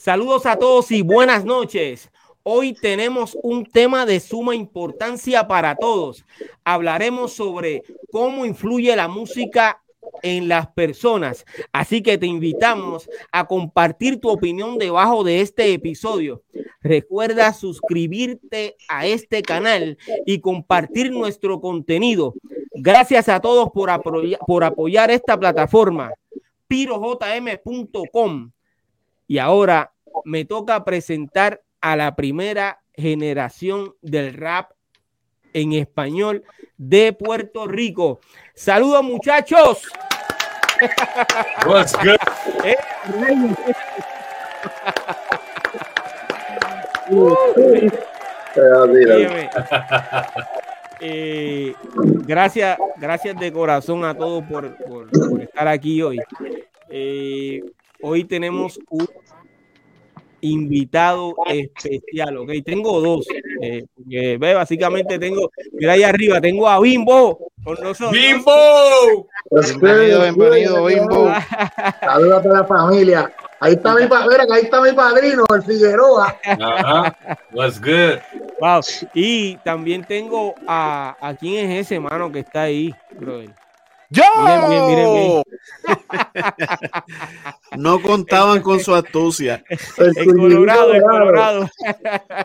Saludos a todos y buenas noches. Hoy tenemos un tema de suma importancia para todos. Hablaremos sobre cómo influye la música en las personas. Así que te invitamos a compartir tu opinión debajo de este episodio. Recuerda suscribirte a este canal y compartir nuestro contenido. Gracias a todos por, apoyar esta plataforma. pirojm.com. Y ahora me toca presentar a la primera generación del rap en español de Puerto Rico. Saludos muchachos. What's good? Eh, gracias, gracias de corazón a todos por, por, estar aquí hoy. Eh, hoy tenemos un invitado especial, ¿ok? Tengo dos. Eh, ve, básicamente tengo, mira ahí arriba, tengo a Bimbo con nosotros. ¡Bimbo! Bienvenido, bienvenido, Bimbo. Saludos a la familia. Ahí está mi padre, ahí está mi padrino, el Figueroa. Ajá. What's good? Wow. Y también tengo a, a quién es ese hermano que está ahí, brother. ¡Yo! Miren, miren, miren, no contaban con su astucia. El, Colorado, el Colorado.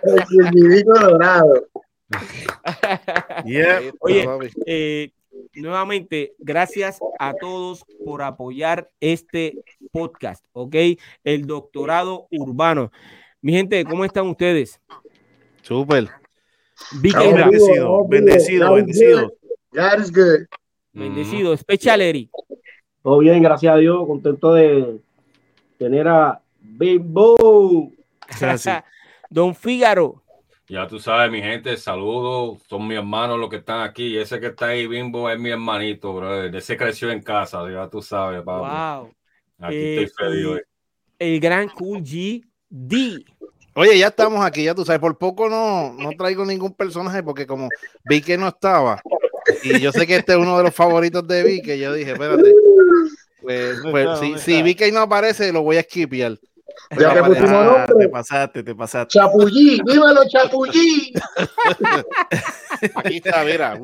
El Colorado. Yeah, Oye, eh, nuevamente, gracias a todos por apoyar este podcast, ¿ok? El doctorado urbano. Mi gente, ¿cómo están ustedes? Súper. Bendecido, bendecido, bendecido. That is good. Bendecido. Special Eric. Todo bien, gracias a Dios. Contento de tener a Bimbo. Don Fígaro. Ya tú sabes, mi gente, saludos. Son mis hermanos los que están aquí. Ese que está ahí, Bimbo, es mi hermanito, brother. Ese creció en casa, ya tú sabes, Wow. Aquí estoy feliz hoy. El gran Cool G D. Oye, ya estamos aquí, ya tú sabes, por poco no, no traigo ningún personaje porque como vi que no estaba, y yo sé que este es uno de los favoritos de Vicky. Yo dije, espérate. Pues, pues si, si Vicky no aparece, lo voy a skipear. Ya te pusimos nombre. Te pasaste, te pasaste. Chapullí, dímelo, Chapullí. Aquí está, mira.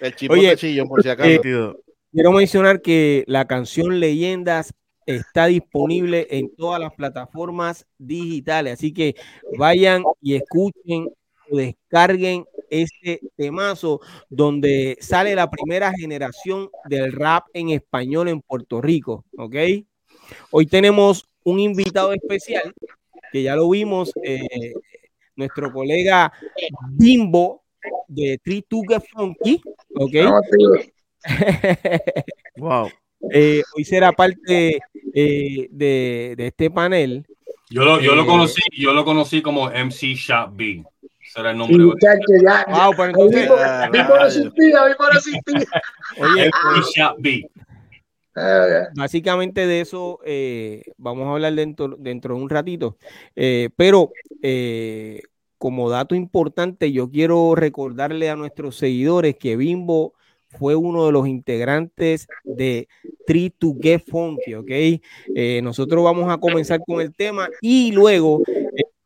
el chipote chillo, por si acaso. Eh, quiero mencionar que la canción Leyendas está disponible en todas las plataformas digitales. Así que vayan y escuchen o descarguen este temazo donde sale la primera generación del rap en español en Puerto Rico, ¿ok? Hoy tenemos un invitado especial que ya lo vimos, eh, nuestro colega Bimbo de Get Funky, ¿ok? wow. Eh, hoy será parte eh, de, de, este panel. Yo lo, yo lo conocí, yo lo conocí como MC Shop B será el nombre. Y muchacho, ya. Wow, pues entonces. Oye, Básicamente de eso eh, vamos a hablar dentro, dentro de un ratito. Eh, pero eh, como dato importante, yo quiero recordarle a nuestros seguidores que Bimbo fue uno de los integrantes de Tree to Get Funky, ¿ok? nosotros vamos a comenzar con el tema y luego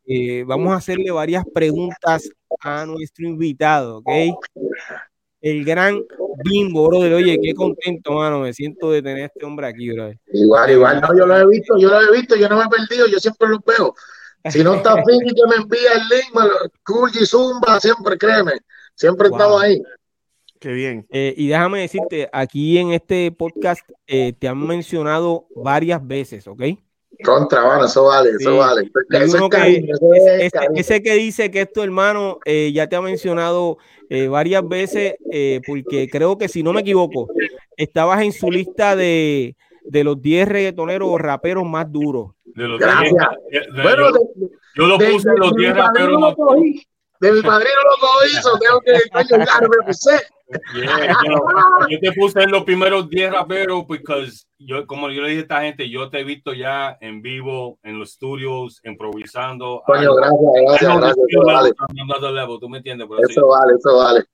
eh, vamos a hacerle varias preguntas a nuestro invitado, ¿ok? El gran Bimbo, brother. Oye, qué contento, mano. Me siento de tener a este hombre aquí, brother. Igual, igual. No, yo lo he visto, yo lo he visto, yo no me he perdido, yo siempre lo veo. Si no está fin que me envía el link, y Zumba, siempre créeme. Siempre estamos ahí. Qué bien. Eh, y déjame decirte, aquí en este podcast eh, te han mencionado varias veces, ¿ok? Contra, bueno, eso vale, eso vale. ese, que dice que esto, hermano, eh, ya te ha mencionado eh, varias veces, eh, porque creo que si no me equivoco, estabas en su lista de, de los 10 reggaetoneros o raperos más duros. De los Gracias. bueno, yo, lo puse de, los 10 raperos más duros. De mi padrino lo hizo, tengo que ayudarme, yo te puse en los primeros 10 raperos porque yo, como yo le dije a esta gente, yo te he visto ya en vivo, en los estudios, improvisando. Coño, gracias, gracias, gracias. Level, ¿Tú me entiendes? eso vale, eso vale.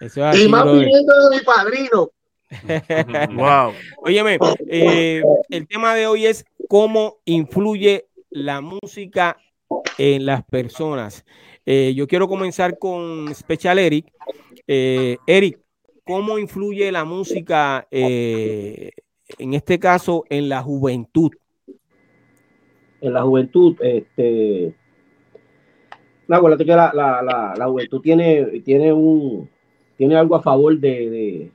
Eso y más viniendo de mi padrino. wow. Óyeme, eh, el tema de hoy es cómo influye la música en las personas. Eh, yo quiero comenzar con Special Eric. Eh, Eric, ¿cómo influye la música, eh, en este caso, en la juventud? En la juventud, este, acuérdate que la, juventud tiene, tiene, un, tiene algo a favor de,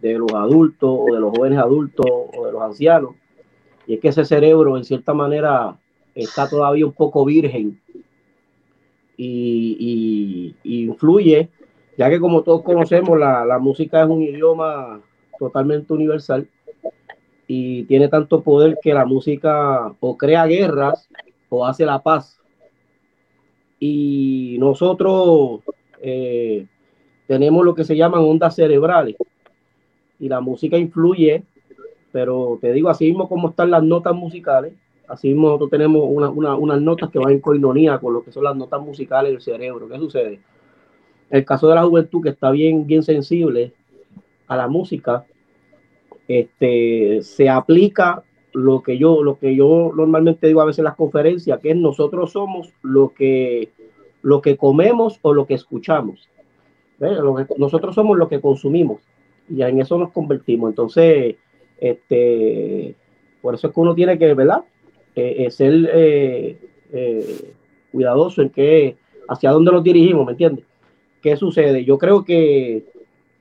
de los adultos o de los jóvenes adultos o de los ancianos, y es que ese cerebro, en cierta manera, está todavía un poco virgen y, influye, ya que como todos conocemos, la, música es un idioma totalmente universal y tiene tanto poder que la música o crea guerras o hace la paz. Y nosotros eh, tenemos lo que se llaman ondas cerebrales y la música influye, pero te digo, así mismo como están las notas musicales, Así mismo nosotros tenemos unas notas que van en coinonía con lo que son las notas musicales del cerebro. ¿Qué sucede? El caso de la juventud, que está bien, bien sensible a la música, este, se aplica lo que yo, lo que yo normalmente digo a veces en las conferencias, que es nosotros somos lo que, lo que comemos o lo que escuchamos. nosotros somos lo que consumimos y en eso nos convertimos. Entonces, este, por eso es que uno tiene que, ¿verdad? Eh, eh, ser eh, cuidadoso en qué, hacia dónde nos dirigimos, ¿me entiendes? ¿Qué sucede? Yo creo que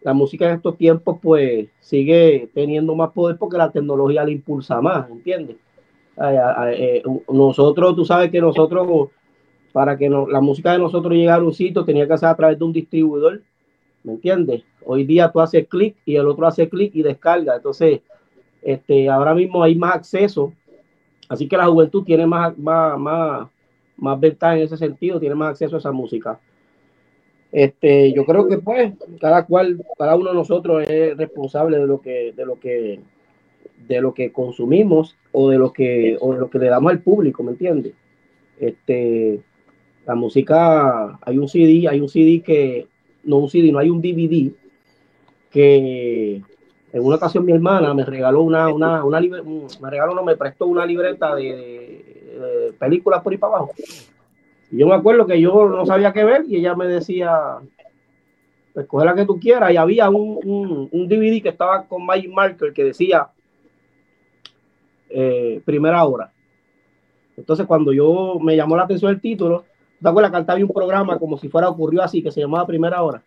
la música en estos tiempos pues sigue teniendo más poder porque la tecnología la impulsa más, ¿entiendes? nosotros, tú sabes que nosotros, para que la música de nosotros llegara a un sitio, tenía que ser a través de un distribuidor, ¿me entiendes? Hoy día tú haces clic y el otro hace clic y descarga, entonces, este, ahora mismo hay más acceso Así que la juventud tiene más, más, más, más ventaja en ese sentido, tiene más acceso a esa música. Este, yo creo que pues cada cual, cada uno de nosotros es responsable de lo que, de lo que, de lo que consumimos o de lo que, o de lo que le damos al público, ¿me entiendes? Este, la música, hay un CD, hay un CD que, no un CD, no hay un DVD que en una ocasión mi hermana me regaló una, una, una me regaló, no, me prestó una libreta de, películas por ahí para abajo. Yo me acuerdo que yo no sabía qué ver y ella me decía, escoge la que tú quieras. Y había un, un, DVD que estaba con Magic Marker que decía eh, primera hora. Entonces cuando yo me llamó la atención el título, ¿te acuerdas que había un programa como si fuera ocurrió así que se llamaba Primera Hora?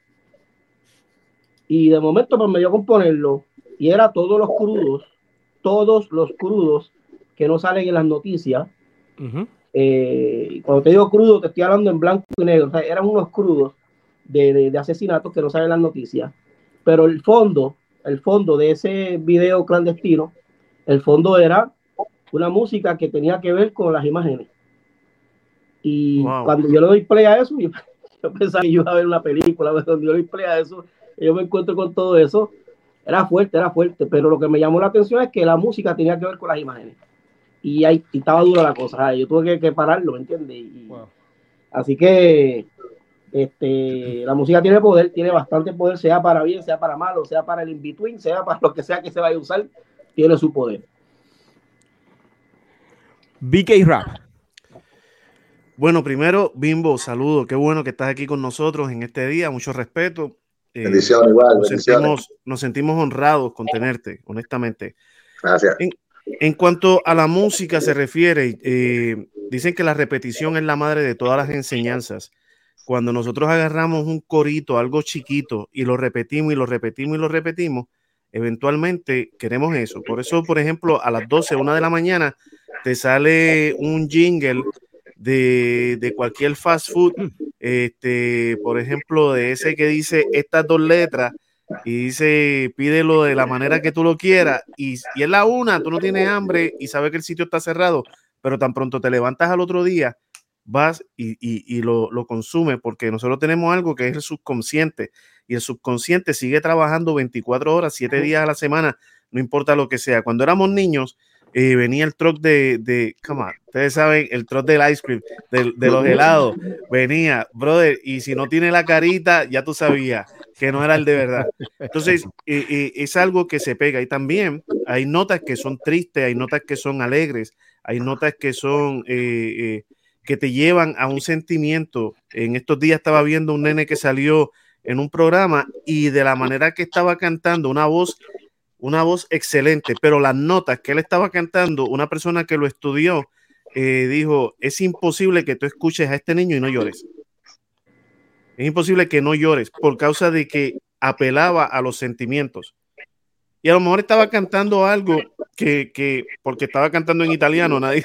Y de momento pues me dio a componerlo y era todos los crudos, todos los crudos que no salen en las noticias. Eh, cuando te digo crudo, te estoy hablando en blanco y negro. O sea, eran unos crudos de, de, asesinatos que no salen en las noticias. Pero el fondo, el fondo de ese video clandestino, el fondo era una música que tenía que ver con las imágenes. Y cuando yo le doy play a eso, yo, pensaba que yo iba a ver una película, cuando yo le doy play a eso, yo me encuentro con todo eso era fuerte, era fuerte, pero lo que me llamó la atención es que la música tenía que ver con las imágenes. Y ahí estaba dura la cosa, yo tuve que, pararlo, ¿me entiendes? Así que este, la música tiene poder, tiene bastante poder, sea para bien, sea para malo, sea para el in-between, sea para lo que sea que se vaya a usar, tiene su poder. BK Rap. Bueno, primero, Bimbo, saludo, qué bueno que estás aquí con nosotros en este día, mucho respeto. Eh, igual. Nos sentimos, nos sentimos, honrados con tenerte, honestamente. Gracias. En, cuanto a la música se refiere, eh, dicen que la repetición es la madre de todas las enseñanzas. Cuando nosotros agarramos un corito, algo chiquito, y lo repetimos y lo repetimos y lo repetimos, eventualmente queremos eso. Por eso, por ejemplo, a las 12, una de la mañana, te sale un jingle de, de cualquier fast food este, por ejemplo, de ese que dice estas dos letras y dice pídelo de la manera que tú lo quieras y, y es la una, tú no tienes hambre y sabes que el sitio está cerrado, pero tan pronto te levantas al otro día, vas y, y, lo, lo consumes porque nosotros tenemos algo que es el subconsciente y el subconsciente sigue trabajando 24 horas, 7 días a la semana, no importa lo que sea. Cuando éramos niños, eh, venía el truck de, de, come on, ustedes saben, el truck del ice cream, de, de, los helados, venía, brother, y si no tiene la carita, ya tú sabías que no era el de verdad. Entonces, es algo que se pega y también hay notas que son tristes, hay notas que son alegres, hay notas que son, eh, eh, que te llevan a un sentimiento. En estos días estaba viendo un nene que salió en un programa y de la manera que estaba cantando, una voz, una voz excelente, pero las notas que él estaba cantando, una persona que lo estudió, eh, dijo, es imposible que tú escuches a este niño y no llores. Es imposible que no llores por causa de que apelaba a los sentimientos. Y a lo mejor estaba cantando algo que, que porque estaba cantando en italiano, nadie,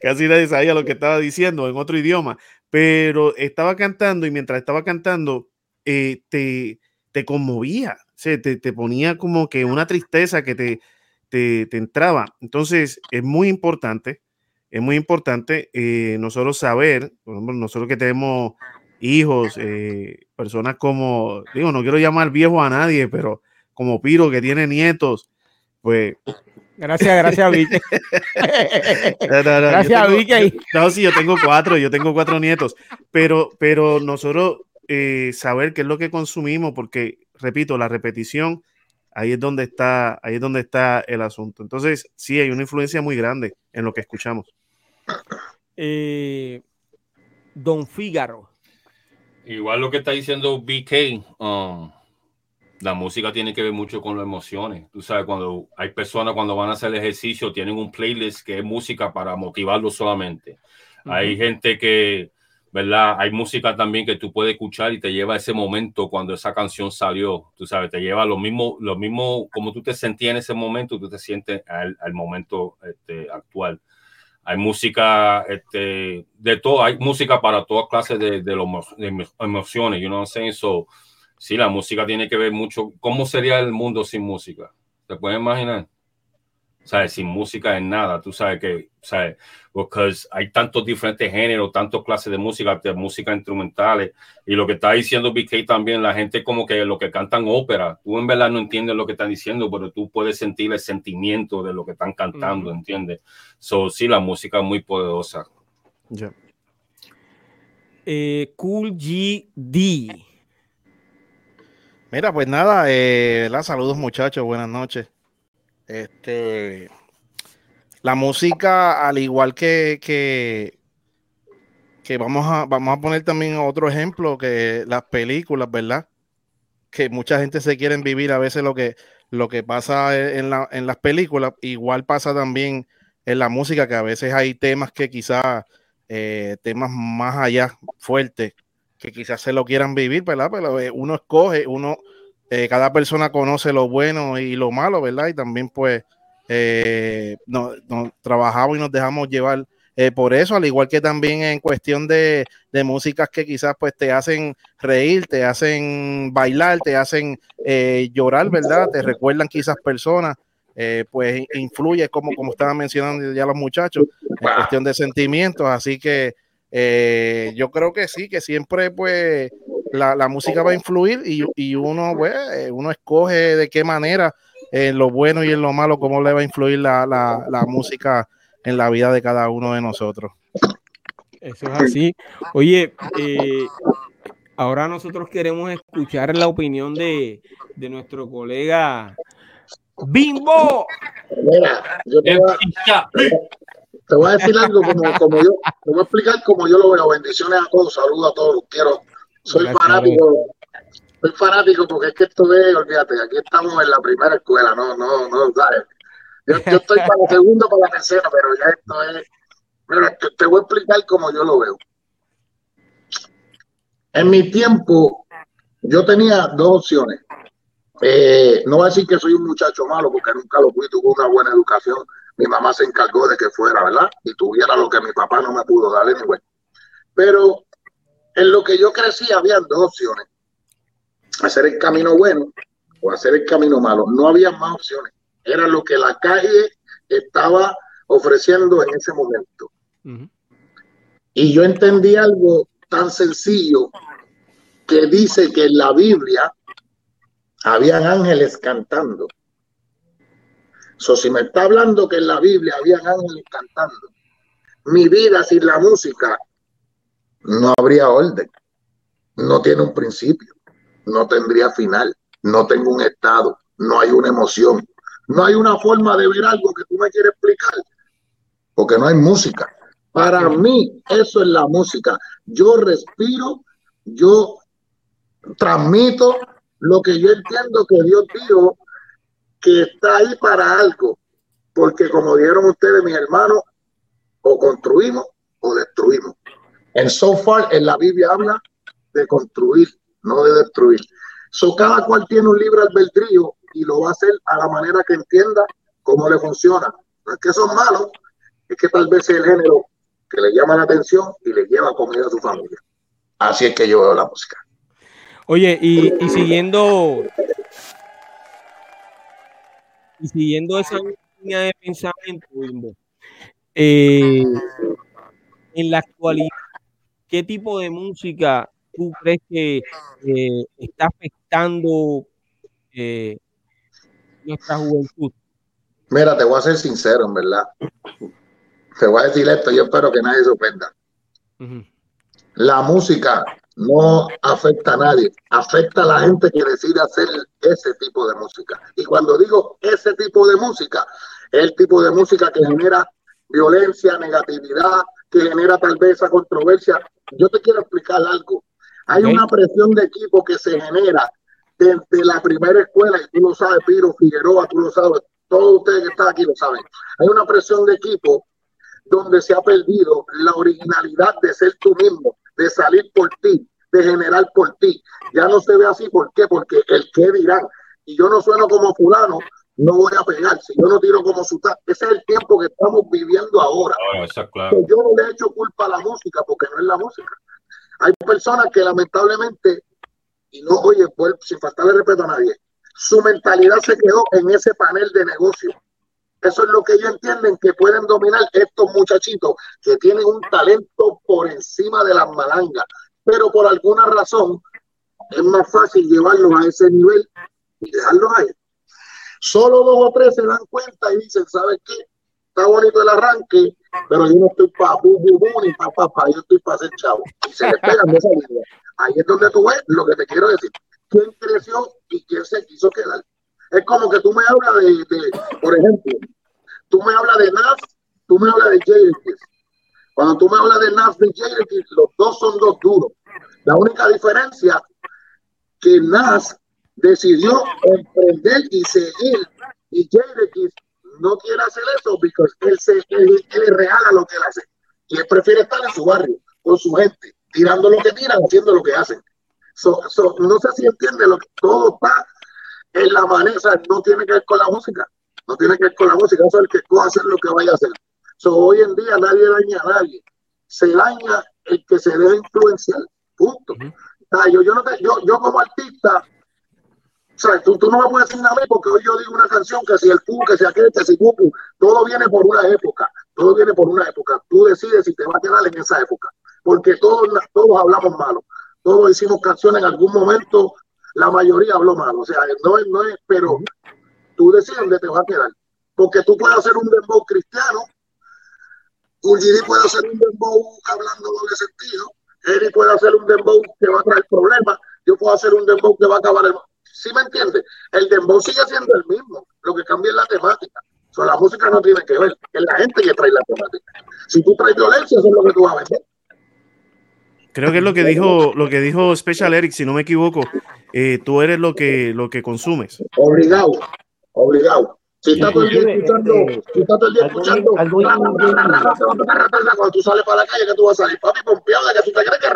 casi nadie sabía lo que estaba diciendo en otro idioma, pero estaba cantando y mientras estaba cantando, eh, te, te conmovía, te, te, ponía como que una tristeza que te, te, te, entraba. Entonces, es muy importante, es muy importante eh, nosotros saber, nosotros que tenemos hijos, eh, personas como, digo, no quiero llamar viejo a nadie, pero como Piro que tiene nietos, pues... Gracias, gracias, Vicky. gracias, Vicky. No, sí, yo tengo cuatro, yo tengo cuatro nietos, pero, pero nosotros eh, saber qué es lo que consumimos, porque, repito, la repetición, ahí es donde está, ahí es donde está el asunto. Entonces, sí, hay una influencia muy grande en lo que escuchamos. Eh, Don Fígaro. Igual lo que está diciendo BK, um, la música tiene que ver mucho con las emociones. Tú sabes, cuando hay personas cuando van a hacer ejercicio, tienen un playlist que es música para motivarlos solamente. Hay gente que ¿verdad? Hay música también que tú puedes escuchar y te lleva a ese momento cuando esa canción salió, tú sabes, te lleva lo mismo, lo mismo como tú te sentías en ese momento, tú te sientes al, al momento este, actual. Hay música este, de todo, hay música para todas clases de, de, de emociones, you know what I'm saying? sí, la música tiene que ver mucho. ¿Cómo sería el mundo sin música? ¿Te puedes imaginar? ¿Sabes? Sin música en nada, tú sabes que, ¿sabes? Porque hay tantos diferentes géneros, tantas clases de música, de música instrumentales, y lo que está diciendo BK también, la gente como que lo que cantan ópera, tú en verdad no entiendes lo que están diciendo, pero tú puedes sentir el sentimiento de lo que están cantando, ¿entiendes? So, sí, la música es muy poderosa. Yeah. Eh, cool GD. Mira, pues nada, eh, saludos muchachos, buenas noches. Este, la música, al igual que, que, que vamos, a, vamos a poner también otro ejemplo, que las películas, ¿verdad? Que mucha gente se quiere vivir a veces lo que, lo que pasa en, la, en las películas, igual pasa también en la música, que a veces hay temas que quizás, eh, temas más allá, fuertes, que quizás se lo quieran vivir, ¿verdad? Pero eh, uno escoge, uno eh, cada persona conoce lo bueno y lo malo, ¿verdad? Y también pues eh, nos, trabajamos y nos dejamos llevar eh, por eso, al igual que también en cuestión de, de, músicas que quizás pues te hacen reír, te hacen bailar, te hacen llorar, ¿verdad? Te recuerdan quizás personas. pues influye como, como estaban mencionando ya los muchachos en cuestión de sentimientos, así que yo creo que sí, que siempre pues la, música va a influir y, uno, pues, uno escoge de qué manera, en lo bueno y en lo malo, cómo le va a influir la, música en la vida de cada uno de nosotros. Eso es así. Oye, eh, ahora nosotros queremos escuchar la opinión de, nuestro colega Bimbo. Mira, yo te voy, a, te voy a decir algo como, como yo, te voy a explicar como yo lo veo. Bendiciones a todos, saludos a todos, quiero soy fanático, soy fanático porque es que esto es, olvídate, aquí estamos en la primera escuela, no, no, no, ¿sabes? Yo, yo estoy para la segunda, para la tercera, pero ya esto es, mira, te, te voy a explicar cómo yo lo veo. En mi tiempo, yo tenía dos opciones. Eh, no voy a decir que soy un muchacho malo, porque nunca lo fui, tuve una buena educación. Mi mamá se encargó de que fuera, ¿verdad? Y tuviera lo que mi papá no me pudo dar, anyway. Pero en lo que yo crecí había dos opciones. Hacer el camino bueno o hacer el camino malo. No había más opciones. Era lo que la calle estaba ofreciendo en ese momento. Y yo entendí algo tan sencillo que dice que en la Biblia habían ángeles cantando. So, si me está hablando que en la Biblia habían ángeles cantando, mi vida sin la música no habría orden. No tiene un principio, no tendría final, no tengo un estado, no hay una emoción, no hay una forma de ver algo que tú me quieres explicar porque no hay música. Para mí, eso es la música. Yo respiro, yo transmito lo que yo entiendo que Dios dijo que está ahí para algo. Porque como dijeron ustedes, mis hermanos, o construimos o destruimos. En so en la Biblia habla de construir, no de destruir. So, cada cual tiene un libre albedrío y lo va a hacer a la manera que entienda cómo le funciona. No es que son malos, es que tal vez es el género que le llama la atención y le lleva comida a su familia. Así es que yo veo la música. Oye, y, y siguiendo y siguiendo esa línea de pensamiento, eh, en la actualidad, ¿qué tipo de música tú crees que eh, está afectando eh, nuestra juventud? Mira, te voy a ser sincero, en verdad. Te voy a decir esto, yo espero que nadie se ofenda. La música no afecta a nadie, afecta a la gente que decide hacer ese tipo de música. Y cuando digo ese tipo de música, el tipo de música que genera violencia, negatividad, que genera tal vez esa controversia. Yo te quiero explicar algo. Hay una presión de equipo que se genera desde la primera escuela, y tú lo sabes, Piro, Figueroa, tú lo sabes, todos ustedes que están aquí lo saben. Hay una presión de equipo donde se ha perdido la originalidad de ser tú mismo, de salir por ti, de generar por ti. Ya no se ve así, ¿por qué? Porque el que dirán, y yo no sueno como fulano, no voy a pegar, si yo no tiro como su ese es el tiempo que estamos viviendo ahora. Yo no le he hecho culpa a la música porque no es la música. Hay personas que lamentablemente, y no, oye, pues, sin faltarle respeto a nadie, su mentalidad se quedó en ese panel de negocio. Eso es lo que ellos entienden que pueden dominar estos muchachitos que tienen un talento por encima de las malangas, pero por alguna razón es más fácil llevarlos a ese nivel y dejarlos ahí. Solo dos o tres se dan cuenta y dicen, ¿sabes qué? Está bonito el arranque, pero yo no estoy para bu, bu, ni para papá, yo estoy para ser chavo. Y se les pegan de esa vida. Ahí es donde tú ves lo que te quiero decir. ¿Quién creció y quién se quiso quedar? Es como que tú me hablas de, por ejemplo, tú me hablas de Nas, tú me hablas de Jadakiss. Cuando tú me hablas de Nas y Jadakiss, los dos son dos duros. La única diferencia que Nas decidió emprender y seguir. Y Jadakiss no quiere hacer eso porque él, se, él, él regala lo que él hace. Y él prefiere estar en su barrio, con su gente, tirando lo que tiran, haciendo lo que hacen. no sé si entiende lo que todo está en la manera, no tiene que ver con la música, no tiene que ver con la música, eso es el que puede hacer lo que vaya a hacer. hoy en día nadie daña a nadie, se daña el que se deja influenciar, punto. yo, yo, no yo, yo como artista o sea, tú, no me puedes decir nada porque hoy yo digo una canción que si el tú, que si aquel, que si cucu, todo viene por una época, todo viene por una época. Tú decides si te va a quedar en esa época, porque todos, todos hablamos malo, todos hicimos canciones en algún momento, la mayoría habló malo, o sea, no es, no es, pero tú decides dónde te va a quedar, porque tú puedes hacer un dembow cristiano, Ulgiri puede hacer un dembow hablando doble sentido, Eri puede hacer un dembow que va a traer problemas, yo puedo hacer un dembow que va a acabar el ¿Sí me entiendes? El dembow sigue siendo el mismo, lo que cambia es la temática. O la música no tiene que ver, es la gente que trae la temática. Si tú traes violencia, eso es lo que tú vas a vender. Creo que es lo que dijo, lo que dijo Special Eric, si no me equivoco. Eh, tú eres lo que, lo que consumes. Obligado, obligado. Si estás todo el día escuchando, si estás todo el día escuchando, cuando tú sales para la calle, que tú vas a salir, papi, pompeado de que tú te crees que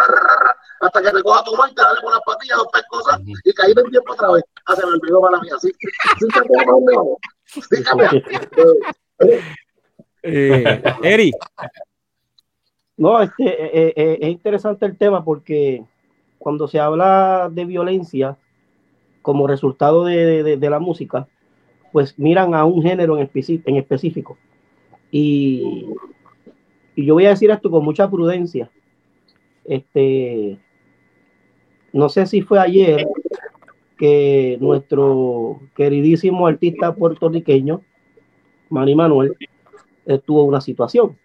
hasta que recoja tu marca, dale con las patillas, dos cosas y caí en tiempo otra vez. Ah, se me olvidó para mí, así. Sí, Dígame. Eh, Eri. No, este, eh, eh, es interesante el tema porque cuando se habla de violencia como resultado de, de, de la música, pues miran a un género en, en específico. Y, y, yo voy a decir esto con mucha prudencia. Este, no sé si fue ayer que nuestro queridísimo artista puertorriqueño, Manny Manuel, tuvo una situación.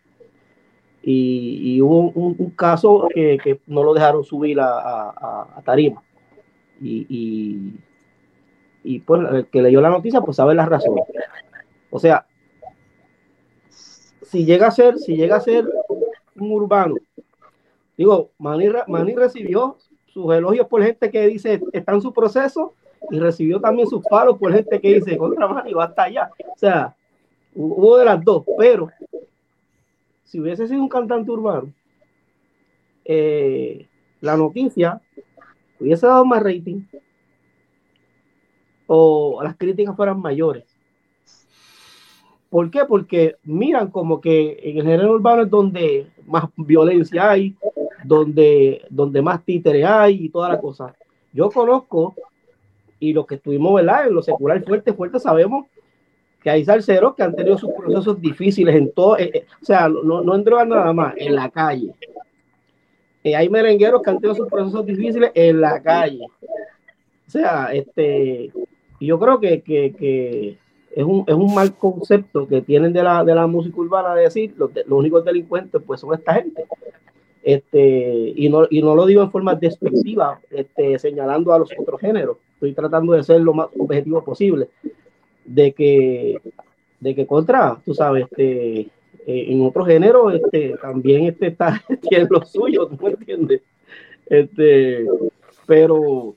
Y, hubo un, caso que, no lo dejaron subir a, tarima. y, y pues el que leyó la noticia pues sabe las razones. O sea, si llega a ser, si llega a ser un urbano, digo, Manny, Manny recibió sus elogios por gente que dice está en su proceso y recibió también sus palos por gente que dice contra Manny va hasta allá. O sea, hubo de las dos, pero si hubiese sido un cantante urbano, eh, la noticia hubiese dado más rating o las críticas fueran mayores. ¿Por qué? Porque miran como que en el género urbano es donde más violencia hay, donde, donde más títere hay y toda la cosa. Yo conozco, y los que estuvimos ¿verdad? en lo secular fuerte, fuerte, sabemos que hay salseros que han tenido sus procesos difíciles en todo, eh, eh, o sea, no, no en nada más, en la calle. Eh, hay merengueros que han tenido sus procesos difíciles en la calle. O sea, este, yo creo que, que, que es, un, es un mal concepto que tienen de la, de la música urbana de decir los, los únicos delincuentes pues son esta gente. Este, y, no, y no lo digo en forma despectiva, este, señalando a los otros géneros. Estoy tratando de ser lo más objetivo posible. De que, de que contra, tú sabes, este, eh, en otro género este, también este está, tiene lo suyo, ¿tú me entiendes? Este, pero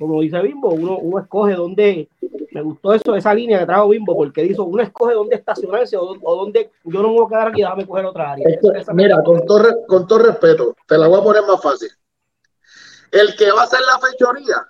como dice Bimbo, uno, uno escoge dónde, me gustó eso, esa línea que trajo Bimbo, porque dijo, uno escoge dónde estacionarse o, o dónde yo no me voy a quedar aquí, déjame coger otra área. mira, con todo, con todo respeto, te la voy a poner más fácil. El que va a hacer la fechoría,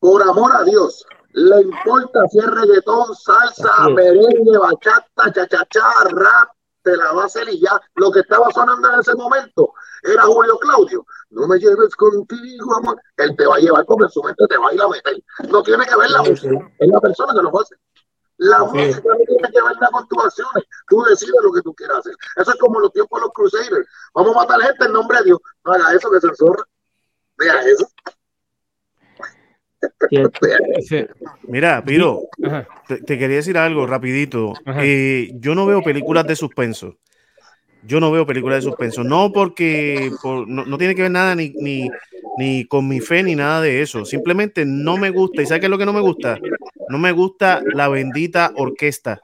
por amor a Dios, le importa si es reggaetón, salsa, merengue, bachata, chachachá, rap, te la va a hacer y ya. Lo que estaba sonando en ese momento era Julio Claudio. No me lleves contigo, amor. Él te va a llevar porque en su mente te va a ir a meter. No tiene que ver la música, es la persona que lo hace. La música no tiene que ver nada con tus acciones. Tú decides lo que tú quieras hacer. Eso es como los tiempos de los Crusaders. Vamos a matar gente en nombre de Dios. No haga eso que se zorra. Vea eso. Mira, Piro, te, quería decir algo rapidito. Eh, yo no veo películas de suspenso. Yo no veo películas de suspenso. No porque no, tiene que ver nada ni, ni, ni con mi fe ni nada de eso. Simplemente no me gusta. ¿Y sabes qué es lo que no me gusta? No me gusta la bendita orquesta.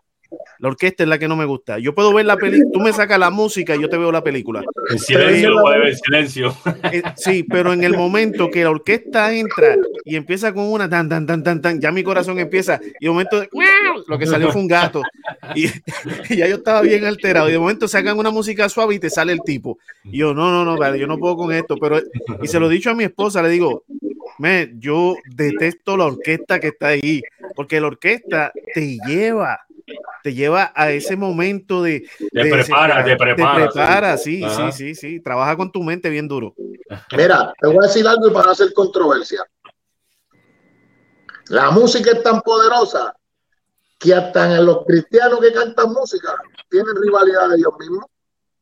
La orquesta es la que no me gusta. Yo puedo ver la película, tú me sacas la música y yo te veo la película. En silencio, lo puede ver, en silencio. Eh, sí, pero en el momento que la orquesta entra y empieza con una tan, tan, tan, tan, tan, ya mi corazón empieza y de momento lo que salió fue un gato y, ya yo estaba bien alterado y de momento sacan una música suave y te sale el tipo. Y yo, no, no, no, vale, yo no puedo con esto, pero y se lo he dicho a mi esposa, le digo, me, yo detesto la orquesta que está ahí, porque la orquesta te lleva te lleva a ese momento de... Te de prepara, te prepara. Te prepara, sí, sí, sí, sí, Trabaja con tu mente bien duro. Mira, te voy a decir algo y para hacer controversia. La música es tan poderosa que hasta en los cristianos que cantan música tienen rivalidad de ellos mismos.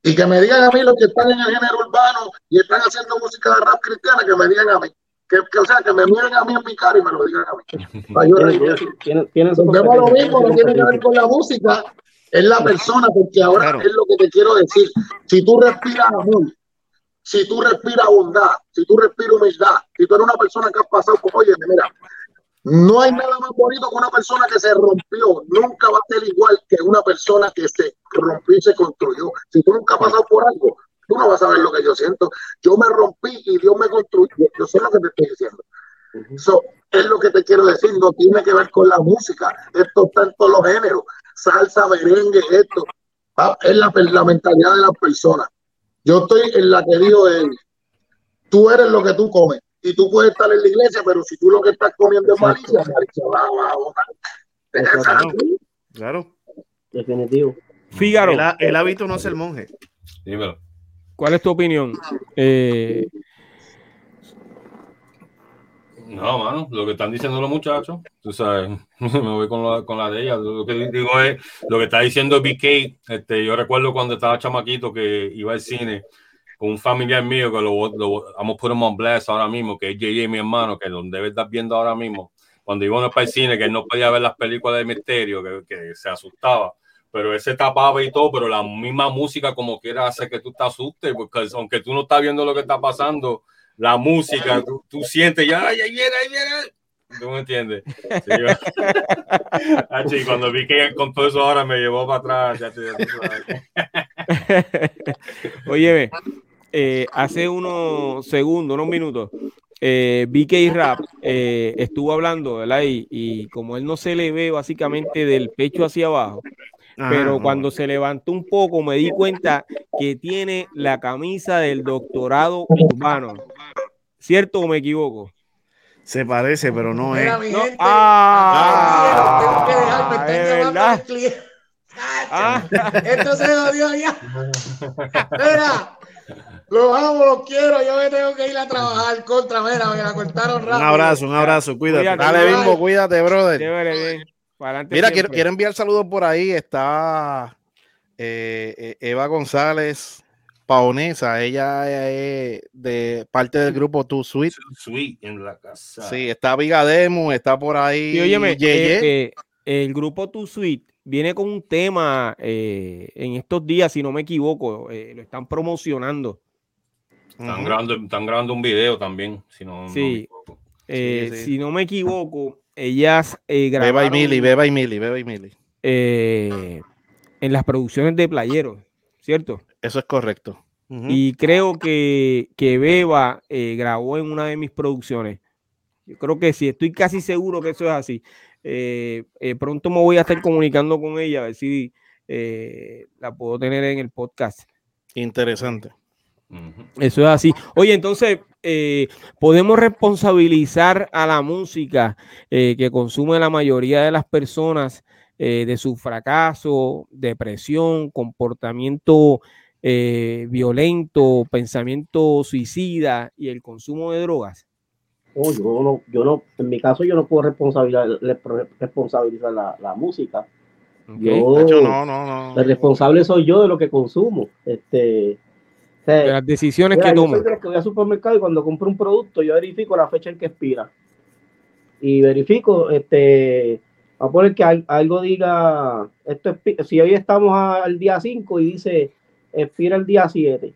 Y que me digan a mí los que están en el género urbano y están haciendo música de rap cristiana, que me digan a mí que, o sea, que me miren a mí en mi cara y me lo digan a mí. Para yo lo mismo, no tiene que ver con la música, es la persona, porque ahora es lo que te quiero decir. Si tú respiras amor, si tú respiras bondad, si tú respiras humildad, si tú eres una persona que ha pasado por, oye, mira, no hay nada más bonito que una persona que se rompió. Nunca va a ser igual que una persona que se rompió y se construyó. Si tú nunca has pasado por algo, Tú no vas a ver lo que yo siento. Yo me rompí y Dios me construyó. Yo sé lo que te estoy diciendo. Eso es lo que te quiero decir. No tiene que ver con la música. Esto está en todos los géneros. Salsa, merengue, esto. Ah, es la, la mentalidad de las personas. Yo estoy en la que digo es, tú eres lo que tú comes. Y tú puedes estar en la iglesia, pero si tú lo que estás comiendo es malicia, malicia va, va, Claro. Definitivo. Fígaro. El, el hábito no es el monje. Dímelo. ¿Cuál es tu opinión? Eh... No, mano, lo que están diciendo los muchachos, tú sabes, me voy con la, con la de ella. Lo que digo es, lo que está diciendo BK, este, yo recuerdo cuando estaba chamaquito que iba al cine con un familiar mío que lo, lo vamos a poner en blast ahora mismo, que es JJ, mi hermano, que donde debe estar viendo ahora mismo. Cuando íbamos para el cine, que él no podía ver las películas de misterio, que se asustaba pero ese tapaba y todo, pero la misma música como quiera hace que tú te asustes, porque aunque tú no estás viendo lo que está pasando, la música, tú, tú sientes, ya, ahí viene, ahí viene. ¿Tú me entiendes? Sí, ah, sí, cuando vi que con todo eso ahora me llevó para atrás. Ya Oye, eh, hace unos segundos, unos minutos, eh, BK Rap eh, estuvo hablando, ¿verdad? Y, y, como él no se le ve básicamente del pecho hacia abajo, Pero no. cuando se levantó un poco me di cuenta que tiene la camisa del doctorado urbano. ¿Cierto o me equivoco? Se parece, pero no Mira, es. mi No. gente, Ah, tengo que dejar, me están es llamando verdad. Ah. Esto se jodió ya. Mira, los amo, los quiero. Yo me tengo que ir a trabajar contra. Mira, me la cortaron rápido. Un abrazo, un abrazo, cuídate. Cuídate. Dale, Bimbo, cuídate, brother. Chévere, bien. Adelante Mira, quiero, quiero enviar saludos por ahí. Está eh, eh, Eva González Paonesa. Ella es de parte del grupo Too Sweet. Sweet en la casa. Sí, está Vigademo, está por ahí. Sí, óyeme, eh, eh, el grupo Tu Suite viene con un tema eh, en estos días, si no me equivoco, eh, lo están promocionando. Están, grabando, están grabando un video también, si no, no me equivoco. Eh, sí. Si no me equivoco, ellas eh, Beba y Mili, Beba y Mili, Beba y Mili. eh, en las producciones de Playeros, ¿cierto? Eso es correcto. Y creo que, que Beba eh, grabó en una de mis producciones. Yo creo que sí, estoy casi seguro que eso es así. Eh, eh, pronto me voy a estar comunicando con ella a ver si la puedo tener en el podcast. Interesante. Eso es así. Oye, entonces, eh, podemos responsabilizar a la música eh, que consume la mayoría de las personas eh, de su fracaso, depresión, comportamiento eh, violento, pensamiento suicida y el consumo de drogas. No, yo no, yo no, en mi caso yo no puedo responsabilizar, responsabilizar la, la música. ¿ok? Yo, no, no, no. el responsable soy yo de lo que consumo. Este, De las decisiones Mira, que yo toma. soy de los que voy al supermercado y cuando compro un producto, yo verifico la fecha en que expira. Y verifico, este, a poner que al- algo diga, esto expi- si hoy estamos al día 5 y dice expira el día 7,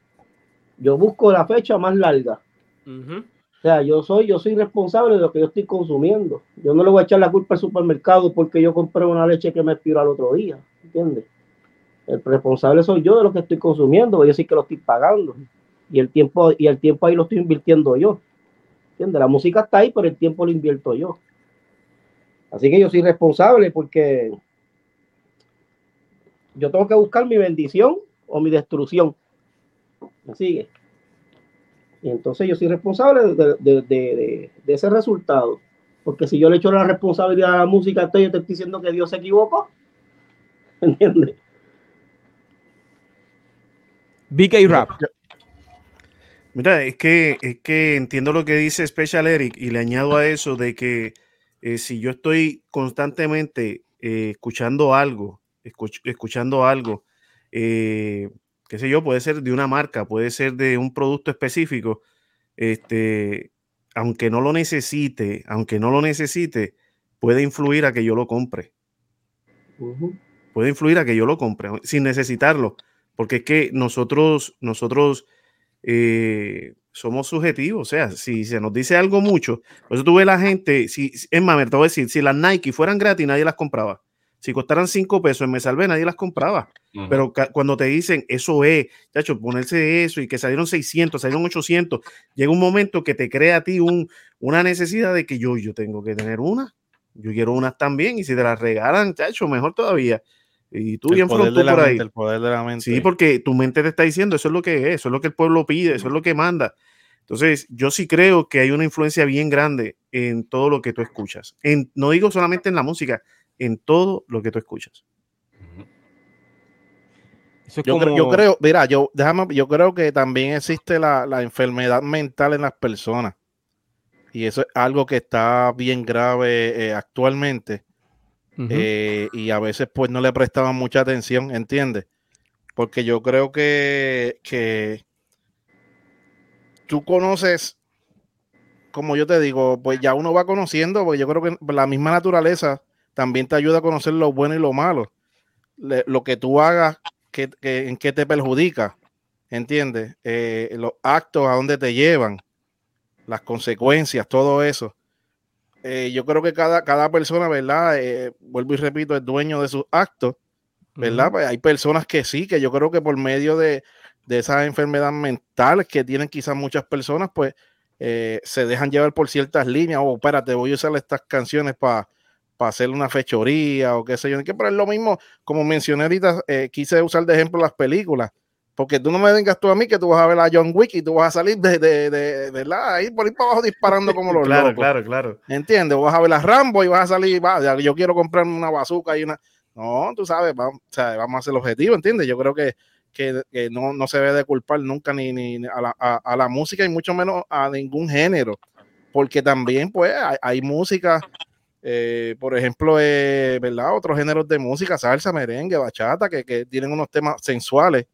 yo busco la fecha más larga. O sea, yo soy, yo soy responsable de lo que yo estoy consumiendo. Yo no le voy a echar la culpa al supermercado porque yo compré una leche que me expiró al otro día. ¿Entiendes? El responsable soy yo de lo que estoy consumiendo, yo sí que lo estoy pagando. Y el tiempo, y el tiempo ahí lo estoy invirtiendo yo. ¿Entiendes? La música está ahí, pero el tiempo lo invierto yo. Así que yo soy responsable porque yo tengo que buscar mi bendición o mi destrucción. ¿Me sigue? Y entonces yo soy responsable de, ese resultado. Porque si yo le echo la responsabilidad a la música, estoy, yo te estoy diciendo que Dios se equivocó. ¿Entiendes? BK Rap. Mira, es que, es que entiendo lo que dice Special Eric y le añado a eso de que eh, si yo estoy constantemente eh, escuchando algo, escuch- escuchando algo, eh, qué sé yo, puede ser de una marca, puede ser de un producto específico, este, aunque no lo necesite, aunque no lo necesite, puede influir a que yo lo compre. Puede influir a que yo lo compre sin necesitarlo, porque es que nosotros, nosotros eh, somos subjetivos, o sea, si se nos dice algo mucho, por eso tú ves la gente, si, es más, me te voy a decir, si las Nike fueran gratis, nadie las compraba. Si costaran cinco pesos en Me Salvé, nadie las compraba. Pero cuando te dicen eso es, chacho, ponerse eso y que salieron 600, salieron 800, llega un momento que te crea a ti un, una necesidad de que yo, yo tengo que tener una. Yo quiero unas también y si te las regalan, chacho, mejor todavía. Y tú el bien poder frontú de la por ahí. mente, el poder de la mente. Sí, porque tu mente te está diciendo, eso es lo que es, eso es lo que el pueblo pide, eso es lo que manda. Entonces, yo sí creo que hay una influencia bien grande en todo lo que tú escuchas. En, no digo solamente en la música, en todo lo que tú escuchas. Ujú. Eso es Yo, cre- como- yo creo, mira, yo, déjame, yo creo que también existe la, la enfermedad mental en las personas. Y eso es algo que está bien grave eh, actualmente. Eh, y a veces pues no le prestaban mucha atención, ¿entiendes? Porque yo creo que, que tú conoces, como yo te digo, pues ya uno va conociendo, porque yo creo que la misma naturaleza también te ayuda a conocer lo bueno y lo malo. Lo que tú hagas, que, que- en qué te perjudica, ¿entiendes? Eh, los actos a dónde te llevan, las consecuencias, todo eso. Eh, yo creo que cada, cada persona, ¿verdad? Eh, vuelvo y repito, es dueño de sus actos, ¿verdad? Pues hay personas que sí, que yo creo que por medio de, de esas enfermedades mentales que tienen quizás muchas personas, pues eh, se dejan llevar por ciertas líneas, o espérate, voy a usar estas canciones para hacer una fechoría o qué sé yo. Que, pero es lo mismo, como mencioné ahorita, eh, quise usar de ejemplo las películas. Porque tú no me vengas tú a mí que tú vas a ver a John Wick y tú vas a salir de, de, de, de la, ahí por ahí para abajo disparando como los claro, locos. claro, claro. ¿Entiendes? Vas a ver a Rambo y vas a salir, va, yo quiero comprarme una bazooka y una. No, tú sabes, vamos, o sea, vamos a hacer el objetivo, ¿entiendes? Yo creo que, que, que no, no se debe de culpar nunca ni, ni a, la, a, a, la, música y mucho menos a ningún género. Porque también, pues, hay, hay música, eh, por ejemplo, eh, ¿verdad? Otros géneros de música, salsa, merengue, bachata, que, que tienen unos temas sensuales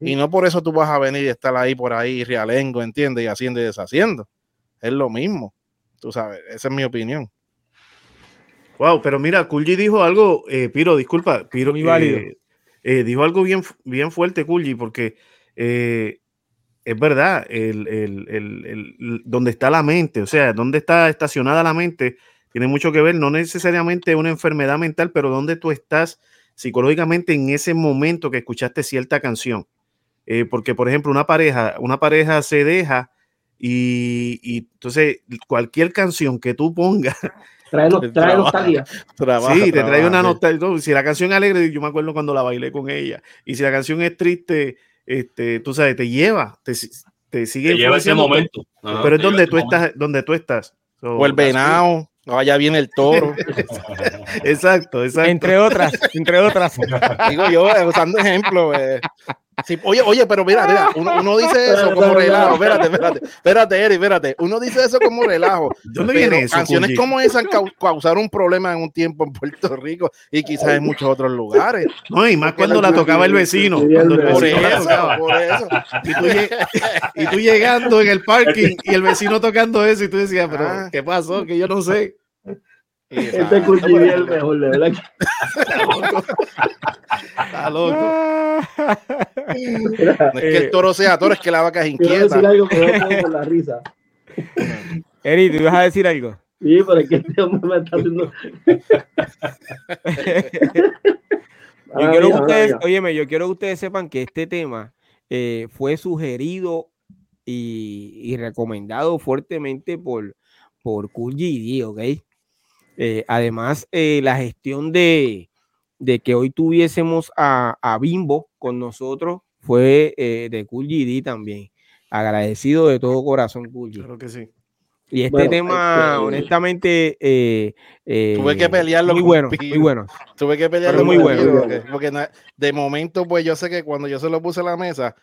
y no por eso tú vas a venir y estar ahí por ahí realengo, ¿entiendes? Y haciendo y deshaciendo. Es lo mismo. Tú sabes, esa es mi opinión. Wow, pero mira, Kulji dijo algo, eh, Piro, disculpa, Piro, Muy válido. eh, eh, dijo algo bien, bien fuerte, Kulji, porque eh, es verdad, el, el, el, el, donde está la mente, o sea, donde está estacionada la mente, tiene mucho que ver, no necesariamente una enfermedad mental, pero donde tú estás psicológicamente en ese momento que escuchaste cierta canción. Eh, porque, por ejemplo, una pareja, una pareja se deja y, y entonces cualquier canción que tú pongas. Trae, no, trae nostalgia. Trabaja, sí, te trae trabaja, una nostalgia. Si la canción es alegre, yo me acuerdo cuando la bailé con ella. Y si la canción es triste, este, tú sabes, te lleva, te, te sigue. Te lleva ese momento. Ajá, pero es donde tú, estás, donde tú estás. So, o el venado. Vaya bien el toro. exacto, exacto. Entre otras, entre otras. Digo yo, usando ejemplos. Eh. Sí, oye, oye, pero mira, mira, uno, uno dice eso como relajo. Espérate, espérate, espérate, Eri, espérate. Uno dice eso como relajo. ¿Dónde viene eso? Canciones como esas causaron un problema en un tiempo en Puerto Rico y quizás en muchos otros lugares. No, y más cuando la tocaba el vecino. Cuando el por, vecino eso, por eso, y tú, y tú, llegando en el parking y el vecino tocando eso y tú decías, pero ah. ¿qué pasó? Que yo no sé. Este Kuji es el mejor, de verdad. Está loco. No es que el toro sea toro, es que la vaca es inquieta. Quiero decir algo que por la risa. Eri, ¿tú ibas a decir algo? Sí, pero es que este hombre me está haciendo. yo quiero que ustedes, óyeme, yo quiero que ustedes sepan que este tema eh, fue sugerido y, y, recomendado fuertemente por, por Cool GD, ¿ok? Eh, además, eh, la gestión de, de, que hoy tuviésemos a, a Bimbo con nosotros fue eh, de Cool GD también. Agradecido de todo corazón, Cool Claro que sí. Y este bueno, tema, este, honestamente, eh, eh, tuve que pelearlo muy bueno, muy bueno. Tuve que pelearlo muy bueno. Porque, porque, de momento, pues yo sé que cuando yo se lo puse a la mesa,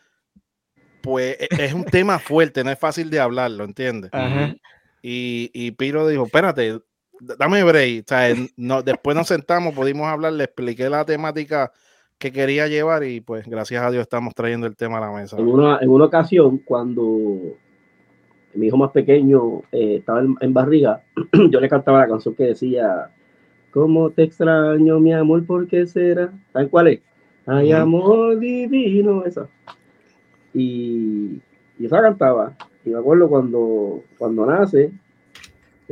pues es un tema fuerte, no es fácil de hablarlo, ¿entiendes? Ajá. Y, y Piro dijo, espérate, dame break. O sea, no, después nos sentamos, pudimos hablar, le expliqué la temática que quería llevar y pues gracias a Dios estamos trayendo el tema a la mesa. En una, en una ocasión, cuando mi hijo más pequeño eh, estaba en, en, barriga, yo le cantaba la canción que decía, ¿Cómo te extraño, mi amor? ¿Por qué será? ¿Saben cuál es? Ay, amor divino, esa. Y, y esa cantaba. Y me acuerdo cuando, cuando nace,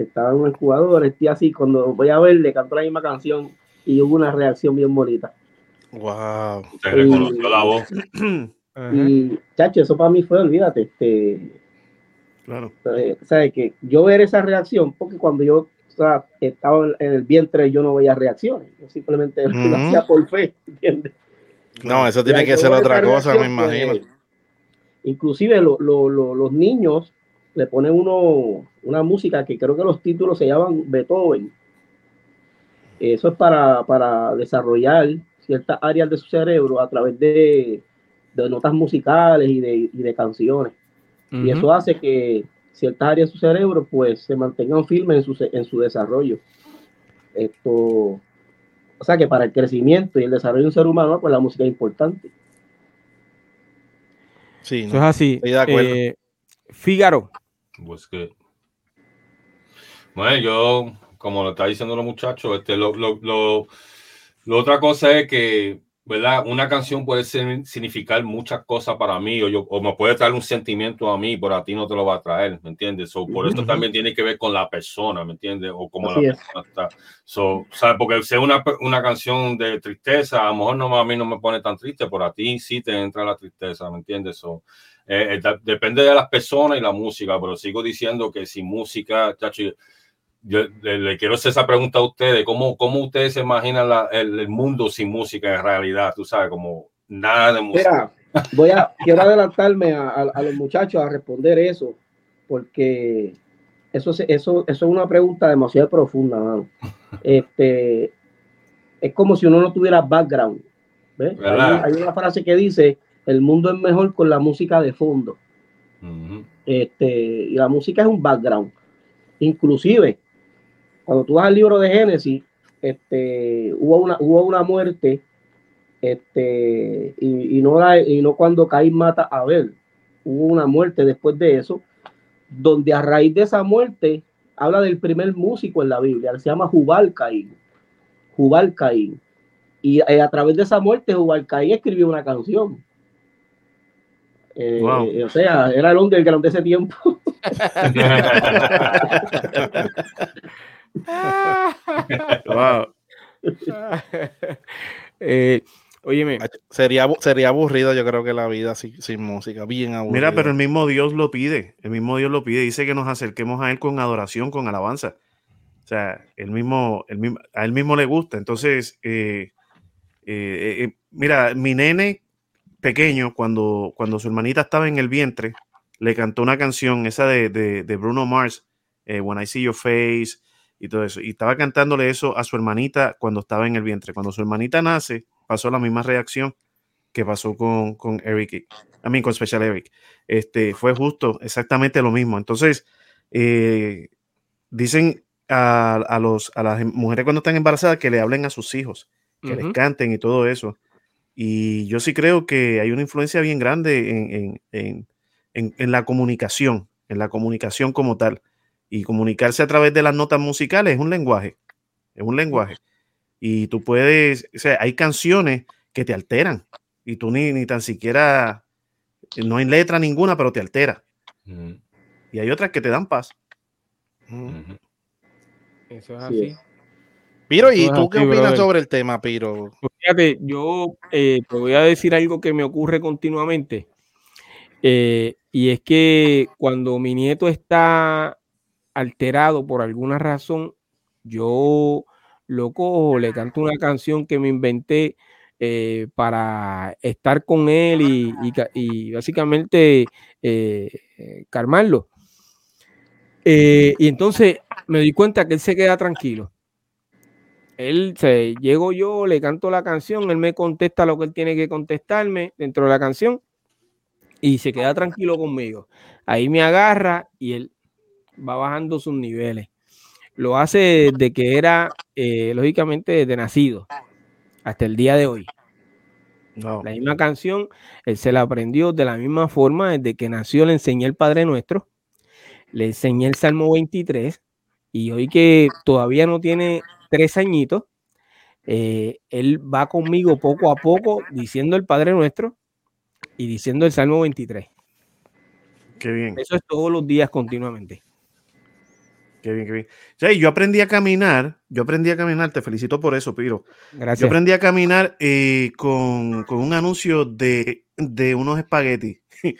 estaba en un jugador, estoy así, cuando voy a ver, le cantó la misma canción y hubo una reacción bien bonita. Wow. Te reconoció la voz. Y, chacho, eso para mí fue, olvídate, este, Claro. Eh, ¿sabes? Que yo ver esa reacción, porque cuando yo o sea, estaba en el vientre yo no veía reacciones, yo simplemente lo hacía por fe, ¿entiendes? No, eso tiene Ya, que ser otra cosa, me pues, imagino. inclusive lo- lo- lo- los niños le ponen uno, una música que creo que los títulos se llaman Beethoven. Eso es para, para desarrollar ciertas áreas de su cerebro a través de, de notas musicales y de, y de canciones. Y eso hace que ciertas áreas de su cerebro pues se mantengan firmes en su, en su desarrollo. Esto, o sea que para el crecimiento y el desarrollo de un ser humano, pues la música es importante. Sí, Eso es así. Estoy de acuerdo. Eh, Fígaro. Pues que. Bueno, yo, como lo está diciendo los muchachos, este, lo, lo, lo, lo otra cosa es que ¿verdad? Una canción puede ser- significar muchas cosas para mí o, yo, o me puede traer un sentimiento a mí, pero a ti no te lo va a traer, ¿me entiendes? So, por Ujú. también tiene que ver con la persona, ¿me entiendes? O cómo Así la es. persona está. So, ¿sabes? Porque si es una, una canción de tristeza, a lo mejor no, a mí no me pone tan triste, pero a ti sí te entra la tristeza, ¿me entiendes? So, eh, eh, depende de las personas y la música, pero sigo diciendo que sin música, chacho, yo le, quiero hacer esa pregunta a ustedes, ¿cómo, cómo ustedes se imaginan la- el, el mundo sin música en realidad? Tú sabes, como nada de música. Mira, voy a, quiero adelantarme a, a- a los muchachos a responder eso, porque eso, eso, eso es una pregunta demasiado profunda, mano. Este, es como si uno no tuviera background. ¿ves? Hay, una frase que dice, el mundo es mejor con la música de fondo. Este, y la música es un background. Inclusive, cuando tú vas al libro de Génesis, este, hubo, una, hubo una muerte, este, y, y no la- y no cuando Caín mata a Abel, hubo una muerte después de eso, donde a raíz de esa muerte habla del primer músico en la Biblia, se llama Jubal Caín. Jubal Caín. Y eh, a través de esa muerte, Jubal Caín escribió una canción. Eh, Wow. o sea, era el underground de ese tiempo. Wow. eh, óyeme, Sería, sería aburrido, yo creo que la vida sin, sin música, bien aburrido. Mira, pero el mismo Dios lo pide, el mismo Dios lo pide, dice que nos acerquemos a Él con adoración, con alabanza. O sea, él mismo, él mismo- a Él mismo le gusta. Entonces, eh, eh, eh, mira, mi nene pequeño, cuando, cuando su hermanita estaba en el vientre, le cantó una canción, esa de, de- de Bruno Mars, eh, When I See Your Face, y todo eso. Y estaba cantándole eso a su hermanita cuando estaba en el vientre. Cuando su hermanita nace, pasó la misma reacción que pasó con, con Eric, a mí con Special Eric. Este, fue justo, exactamente lo mismo. Entonces, eh, dicen a, a los, a las mujeres cuando están embarazadas que le hablen a sus hijos, que les canten y todo eso. Y yo sí creo que hay una influencia bien grande en- en- en- en la comunicación, en la comunicación como tal. Y comunicarse a través de las notas musicales es un lenguaje, es un lenguaje. Y tú puedes, o sea, hay canciones que te alteran y tú ni, ni tan siquiera, no hay letra ninguna, pero te altera. Y hay otras que te dan paz. Ujú. eso es Así. Piro, ¿y tú qué opinas brother. sobre el tema, Piro? Pues Fíjate, yo eh, te voy a decir algo que me ocurre continuamente. eh, y es que cuando mi nieto está alterado por alguna razón, yo lo cojo, le canto una canción que me inventé eh, para estar con él y, y y básicamente eh, eh, calmarlo. Y entonces me di cuenta que él se queda tranquilo. Él se llego yo, le canto la canción, él me contesta lo que él tiene que contestarme dentro de la canción y se queda tranquilo conmigo. Ahí me agarra y él va bajando sus niveles. Lo hace desde que era, eh, lógicamente, desde nacido hasta el día de hoy. No. La misma canción, él se la aprendió de la misma forma desde que nació, le enseñé el Padre Nuestro, le enseñé el Salmo 23 y hoy que todavía no tiene tres añitos, eh, él va conmigo poco a poco diciendo el Padre Nuestro y diciendo el Salmo 23. Qué bien, Eso es todos los días continuamente. Qué bien, qué bien. O sea, y yo aprendí a caminar, yo aprendí a caminar, te felicito por eso, Piro. Yo Gracias. aprendí a caminar eh, con, con un anuncio de, de unos espaguetis.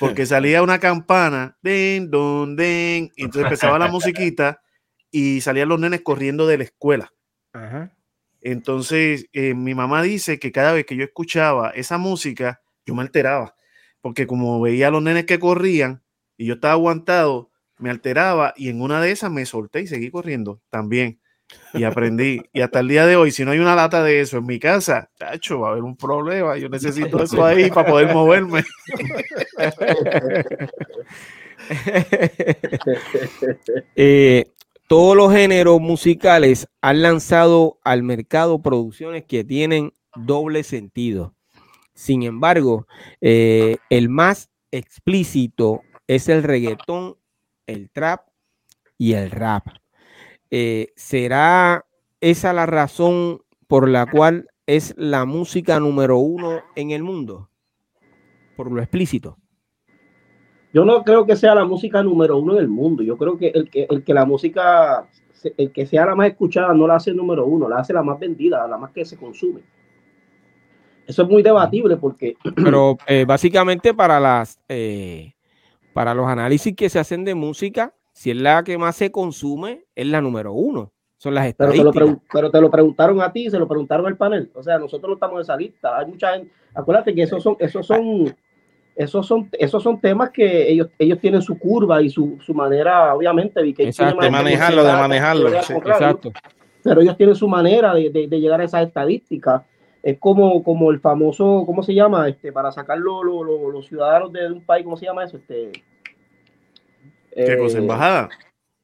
Porque salía una campana, den, don, den, y entonces empezaba la musiquita y salían los nenes corriendo de la escuela. Ajá. Entonces, eh, mi mamá dice que cada vez que yo escuchaba esa música, yo me alteraba. Porque como veía a los nenes que corrían y yo estaba aguantado, me alteraba y en una de esas me solté y seguí corriendo también. Y aprendí. Y hasta el día de hoy, si no hay una lata de eso en mi casa, chacho, va a haber un problema. Yo necesito eso ahí para poder moverme. Eh, todos los géneros musicales han lanzado al mercado producciones que tienen doble sentido. Sin embargo, eh, el más explícito es el reggaetón, el trap y el rap. Eh, ¿Será esa la razón por la cual es la música número uno en el mundo? Por lo explícito. Yo no creo que sea la música número uno del mundo. Yo creo que el que, el que la música, el que sea la más escuchada, no la hace número uno, la hace la más vendida, la más que se consume. Eso es muy debatible porque. Pero eh, básicamente para las eh, para los análisis que se hacen de música, si es la que más se consume, es la número uno. Son las pero te, estadísticas. lo pero te lo preguntaron a ti, se lo preguntaron al panel. O sea, nosotros no estamos en esa lista. Hay mucha gente. Acuérdate que esos son, esos son, esos son, esos son temas que ellos, ellos tienen su curva y su, su manera, obviamente, que Exacto, tiene De manejarlo, de manejarlo, sí. Exacto. pero ellos tienen su manera de, de- de llegar a esas estadísticas. Es como, como el famoso, ¿cómo se llama? Este, para sacar lo- lo- lo- los ciudadanos de un país, ¿cómo se llama eso? Este, ¿Qué eh, cosa? ¿Embajada?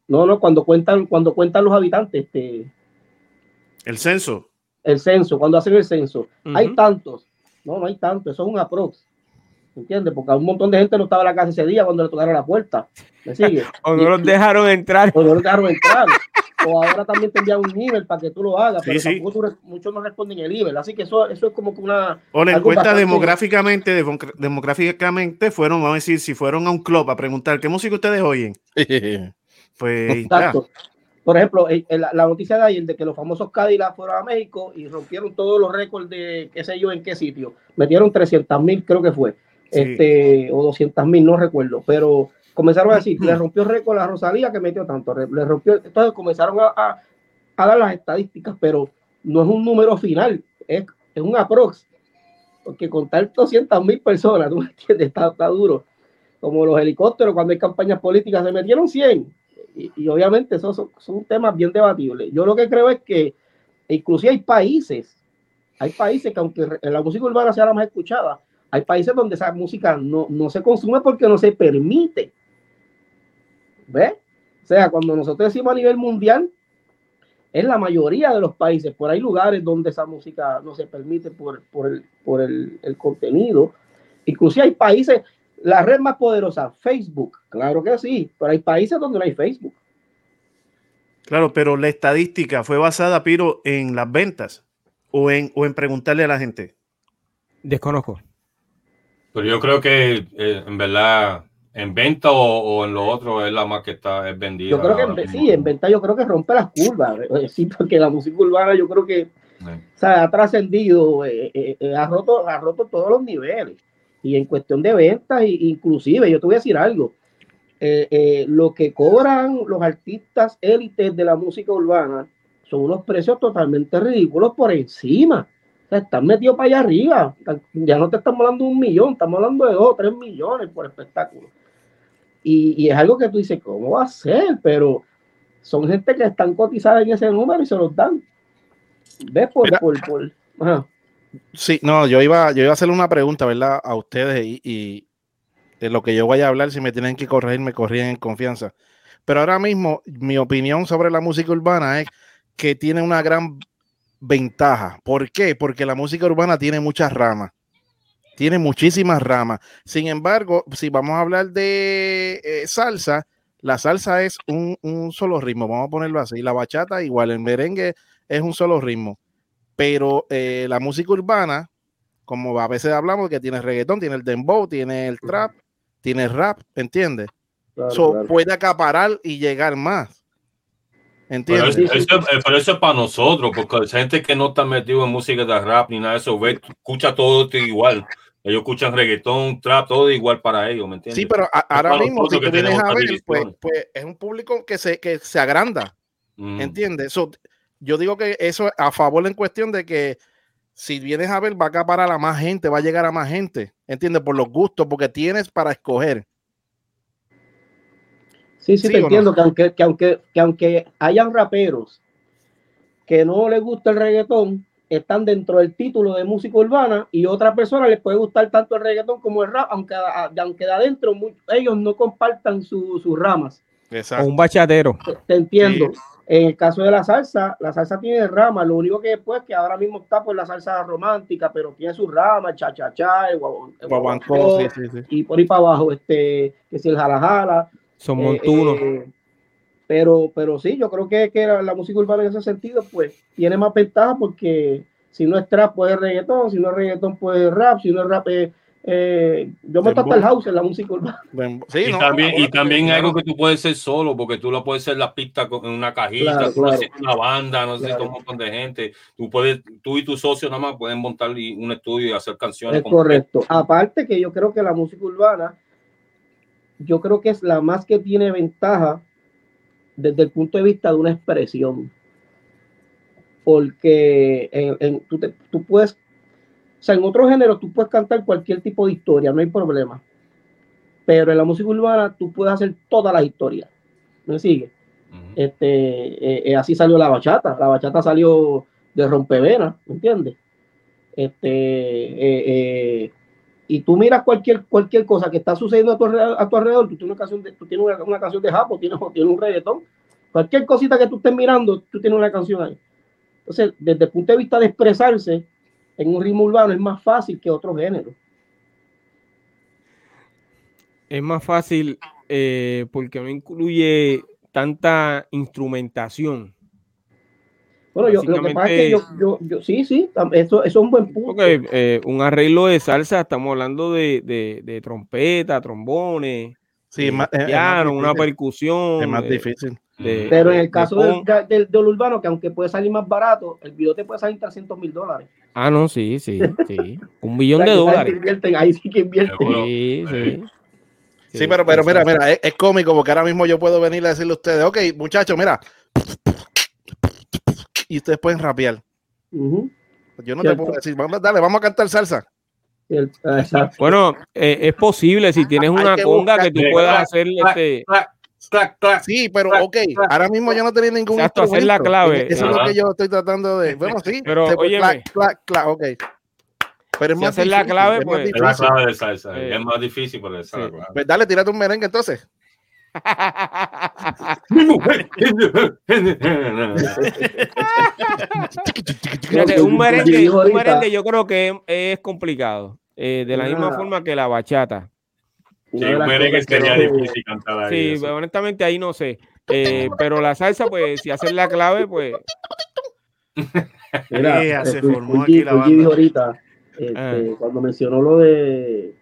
No, no, cuando cuentan, cuando cuentan los habitantes, este, ¿El censo? el censo, cuando hacen el censo. Hay tantos. No, no hay tantos, eso es un aprox. ¿Entiendes? Porque un montón de gente no estaba en la casa ese día cuando le tocaron la puerta. ¿Me sigue? O no los dejaron entrar. o no los dejaron entrar. O ahora también te envían un email para que tú lo hagas, Sí, pero sí. tampoco tú muchos no responden el email. Así que eso, eso es como que una. O la encuesta bastante- demográficamente, demográficamente fueron, vamos a decir, si fueron a un club a preguntar qué música ustedes oyen, pues ya. Exacto. Por ejemplo, el- el- la noticia de ayer de que los famosos Cadillac fueron a México y rompieron todos los récords de qué sé yo en qué sitio. Metieron 300 mil, creo que fue. Sí. Este, o 200 mil, no recuerdo. Pero comenzaron a decir, le rompió récord a Rosalía que metió tanto. Le rompió, entonces comenzaron a, a- a dar las estadísticas, pero no es un número final, es, es un aprox. Porque contar 200 mil personas, ¿tú me entiendes? Está, está duro. Como los helicópteros, cuando hay campañas políticas, se metieron 100 y, y obviamente esos son, son temas bien debatibles. Yo lo que creo es que inclusive hay países, hay países que aunque la música urbana sea la más escuchada, hay países donde esa música no, no se consume porque no se permite. ¿Ves? O sea, cuando nosotros decimos a nivel mundial, es la mayoría de los países, por hay lugares donde esa música no se permite por, por, el, por el, el contenido. Inclusive hay países, la red más poderosa, Facebook, claro que sí, pero hay países donde no hay Facebook. Claro, pero la estadística fue basada, Piro, en las ventas o en, o en preguntarle a la gente. Desconozco. Pero yo creo que eh, en verdad, en venta o, o en lo otro es la más que está es vendida. Yo creo que en, sí, en venta yo creo que rompe las curvas, eh, sí, porque la música urbana yo creo que Sí. o sea, ha trascendido, eh, eh, eh, ha, roto, ha roto todos los niveles. Y en cuestión de ventas, inclusive, yo te voy a decir algo, eh, eh, lo que cobran los artistas élites de la música urbana son unos precios totalmente ridículos por encima. O sea, están metidos para allá arriba. Ya no te estamos hablando de un millón, estamos hablando de dos tres millones por espectáculo. Y, y es algo que tú dices, ¿cómo va a ser? Pero son gente que están cotizadas en ese número y se los dan. ¿Ves? Por, Mira. por, por- ajá. Sí, no, yo iba, yo iba a hacerle una pregunta, ¿verdad? A ustedes y, y de lo que yo vaya a hablar, si me tienen que corregir, me corrigen en confianza. Pero ahora mismo, mi opinión sobre la música urbana es que tiene una gran ventaja. ¿Por qué? Porque la música urbana tiene muchas ramas. Tiene muchísimas ramas. Sin embargo, si vamos a hablar de eh, salsa, la salsa es un, un solo ritmo, vamos a ponerlo así. La bachata igual, el merengue es un solo ritmo. Pero eh, la música urbana, como a veces hablamos, que tiene reggaetón, tiene el dembow, tiene el trap, tiene el rap, ¿entiendes? Claro, So, claro. puede acaparar y llegar más. Pero ¿Entiendes? eso, eso- eh, pero eso es para nosotros, porque hay gente que no está metido en música de rap ni nada de eso, ve, escucha todo esto igual. Ellos escuchan reggaetón, trap, todo igual para ellos, ¿me entiendes? Sí, pero a- ahora mismo, si tú vienes a ver, pues, pues es un público que se, que se agranda, Mm. ¿entiendes? So, yo digo que eso es a favor en cuestión de que si vienes a ver, va a acaparar a más gente, va a llegar a más gente, ¿entiendes? Por los gustos, porque tienes para escoger. Sí, sí, ¿Sí te no? entiendo que aunque, que aunque, que aunque hayan raperos que no les gusta el reggaetón, están dentro del título de música urbana y otra persona les puede gustar tanto el reggaetón como el rap, aunque, a- aunque de adentro ellos no compartan su- sus ramas. O Exacto. un bachatero. Te, te entiendo. Sí. En el caso de la salsa, la salsa tiene ramas, lo único que después que ahora mismo está por la salsa romántica, pero tiene sus ramas, cha cha cha, el guaguancó, el Guaguancó, guaguancó, sí, sí, sí. y por ahí para abajo, este, que si el jala jala, Son eh, montunos. eh, pero, pero sí, yo creo que, que la, la música urbana en ese sentido, pues, tiene más ventaja porque Si no es trap, pues es reggaetón. Si no es reggaetón, pues es rap. Si no es rap, es. Eh, yo me hasta el house en la música urbana. Sí, y no, también, no, y también algo que tú puedes ser solo, porque tú lo puedes hacer la pista con- en una cajita, Claro, tú claro. necesitas una banda, no necesitas Claro. un montón de gente. Tú puedes, tú y tu socio nada más pueden montar un estudio y hacer canciones. Es correcto. Aparte que yo creo que la música urbana, yo creo que es la más que tiene ventaja desde el punto de vista de una expresión. Porque en- en- tú, te- tú puedes, o sea, en otros géneros tú puedes cantar cualquier tipo de historia, no hay problema. Pero en la música urbana tú puedes hacer todas las historias. ¿Me sigue? Este, eh, eh, así salió la bachata. La bachata salió de rompevenas, ¿me entiendes? Este, eh, eh, y tú miras cualquier, cualquier cosa que está sucediendo a tu a tu alrededor, tú tienes una canción de, tú tienes una, una canción de Japo, tienes, tienes un reggaetón, cualquier cosita que tú estés mirando, tú tienes una canción ahí. Entonces, desde el punto de vista de expresarse en un ritmo urbano es más fácil que otro género. Es más fácil eh, porque no incluye tanta instrumentación. Bueno, yo, lo que pasa es que yo, yo, yo sí, sí, eso, eso es un buen punto. Porque eh, un arreglo de salsa, estamos hablando de, de- de trompeta, trombones, Sí, es más, es- es más piano, una percusión. Es más difícil. de- Pero en el caso de del, del, urbano, que aunque puede salir más barato, el video te puede salir 300 mil dólares. Ah, no, sí, sí, sí. Un millón O sea, de dólares. invierten, ahí sí que invierten. Sí, sí. Sí, pero, pero mira, mira, es, es cómico porque ahora mismo yo puedo venir a decirle a ustedes, ok, muchachos, mira. Y ustedes pueden rapear. Yo no te puedo decir, vamos, dale, vamos a cantar salsa. exacto. Bueno, eh, es posible si tienes Hay una que conga buscar- que tú puedas Clac, hacer clac, este, clac, clac, clac. Sí, pero Clac, ok, clac. ahora mismo yo no tenía ningún Exacto, hacer la clave. Eso es lo que yo estoy tratando de. Bueno, sí. Pero, clac, ok. Pero es Si más hacer la difícil, clave, es más pues- Es la difícil. clave de salsa. Eh. Es más difícil, es la Sí. clave. Pues dale, tírate un merengue entonces. Fíjate, Yo- un yo- merengue, un merengue yo creo que es, complicado. eh, de la misma Ah. forma que la bachata. Sí, un merengue sería difícil cantar ahí. Sí, eso. honestamente ahí no sé. Eh, pero la salsa, pues, si hacer la clave, pues. Mira, se formó Fuji- aquí la banda. dijo ahorita, este, Ah. cuando mencionó lo de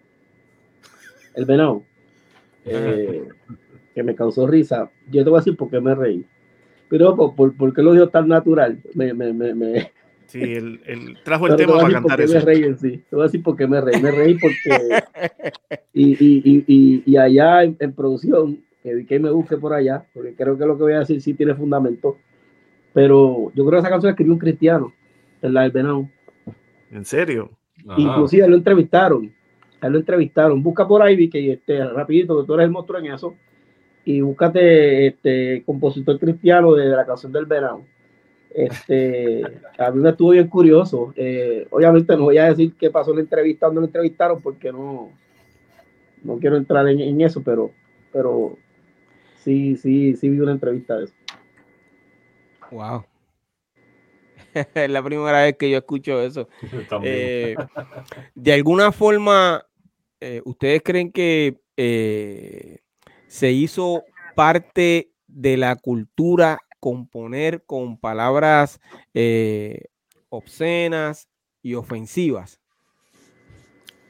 el venado, eh, que me causó risa, yo te voy a decir por qué me reí. Pero por, por, por qué lo dijo tan natural, me, me, me, me- Sí, él, él trajo el pero te tema voy a para cantar qué eso. me reí en sí. Te voy a decir por qué me reí. Me reí porque y, y, y, y, y allá en, en producción, que que me busque por allá, porque creo que lo que voy a decir sí tiene fundamento. Pero yo creo que esa canción la escribió un cristiano, en la del venado. ¿En serio? Ajá. Inclusive lo entrevistaron. A él lo entrevistaron. Busca por ahí, que este, rapidito, que tú eres el monstruo en eso. Y búscate este compositor cristiano de, la canción del verano. Este, a mí me estuvo bien curioso. Eh, obviamente no voy a decir qué pasó en la entrevista, donde lo entrevistaron, porque no, no quiero entrar en, en eso, pero, pero sí, sí, sí vi una entrevista de eso. Wow. es la primera vez que yo escucho eso. Eh, de alguna forma, eh, ¿ustedes creen que eh, se hizo parte de la cultura componer con palabras eh, obscenas y ofensivas?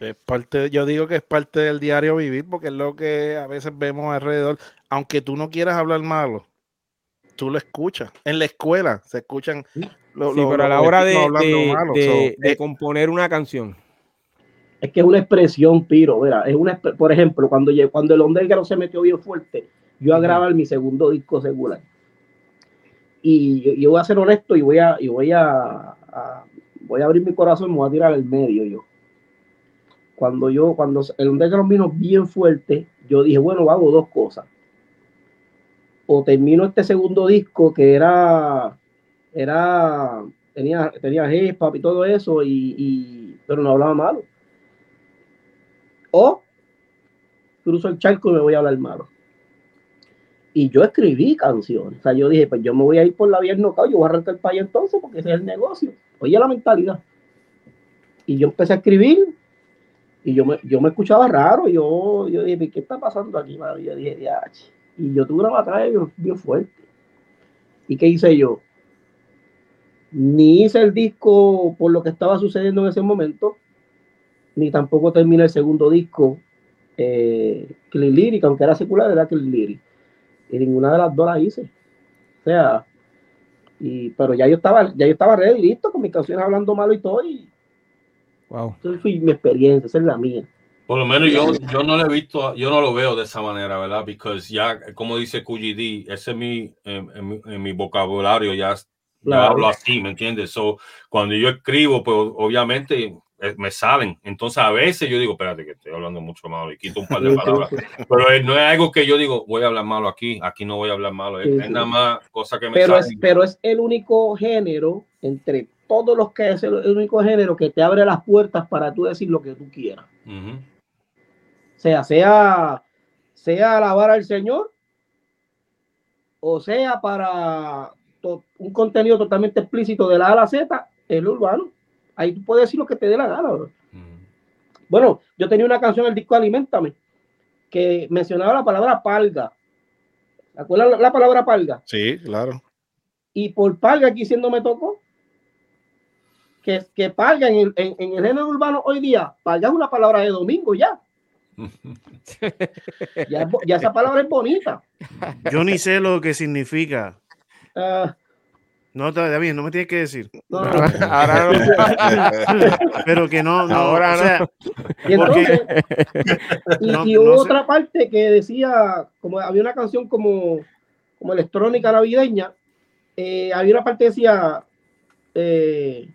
Es parte, yo digo que es parte del diario vivir porque es lo que a veces vemos alrededor. Aunque tú no quieras hablar malo, tú lo escuchas. En la escuela se escuchan. lo- Sí, lo- pero a la hora de, vecinos hablando de- malo. de- So, de eh, componer una canción. Es que es una expresión, Piro, mira, es una, por ejemplo, cuando, cuando el underground se metió bien fuerte, yo a grabar mi segundo disco secular. Y yo, voy a ser honesto y voy a, y voy a, a- voy a abrir mi corazón y me voy a tirar al medio yo. Cuando yo, cuando el underground vino bien fuerte, yo dije, bueno, hago dos cosas. O termino este segundo disco que era, era, tenía, tenía hip hop y todo eso, y, y- pero no hablaba malo. O cruzo el charco y me voy a hablar malo. Y yo escribí canciones. O sea, yo dije, pues yo me voy a ir por la vía del knockout, yo voy a arrancar el país entonces porque ese es el negocio. Oye, la mentalidad. Y yo empecé a escribir y yo me, yo me escuchaba raro. Yo, yo dije, ¿qué está pasando aquí? Y yo dije. Y yo tuve una batalla bien, bien fuerte. ¿Y qué hice yo? ni hice el disco por lo que estaba sucediendo en ese momento, ni tampoco terminé el segundo disco, eh, Clean Lyric, aunque era secular, era Clean Lyric. Y ninguna de las dos la hice. O sea, y, pero ya yo estaba, ya yo estaba ready, listo, con mis canciones hablando malo y todo, y Wow. esa fue mi experiencia, esa es la mía. Por lo menos yo, yo no lo he visto, yo no lo veo de esa manera, ¿verdad? Porque ya, como dice QGD, ese es mi, en, en mi, en mi vocabulario, ya, ya Claro. hablo así, ¿me entiendes? So, cuando yo escribo, pues obviamente me salen. Entonces a veces yo digo, espérate, que estoy hablando mucho malo y quito un par de palabras. Pero eh, no es algo que yo digo, voy a hablar malo aquí, aquí no voy a hablar malo. Es, Sí, es nada más cosa que me Pero es, pero es el único género, entre todos los que es el, único género que te abre las puertas para tú decir lo que tú quieras. Ujú. O sea, sea, sea alabar al Señor o sea para to- un contenido totalmente explícito de la A a la Z, el urbano. Ahí tú puedes decir lo que te dé la gana. bro. Ujú. Bueno, yo tenía una canción en el disco Alimentame que mencionaba la palabra palga. ¿Te acuerdas la, la palabra palga? Sí, claro. Y por palga aquí siendo me tocó. Que, que palga en el, en, en el género urbano hoy día, palga es una palabra de domingo ya. Ya, esa palabra es bonita. Yo ni sé lo que significa. Ah, No, bien, no me tienes que decir. no, Ahora no. Pero que no, no. Ahora o sea, Y entonces, y, No, y no hubo sé. otra parte que decía, como había una canción como, como electrónica navideña, eh, había una parte que decía, eh,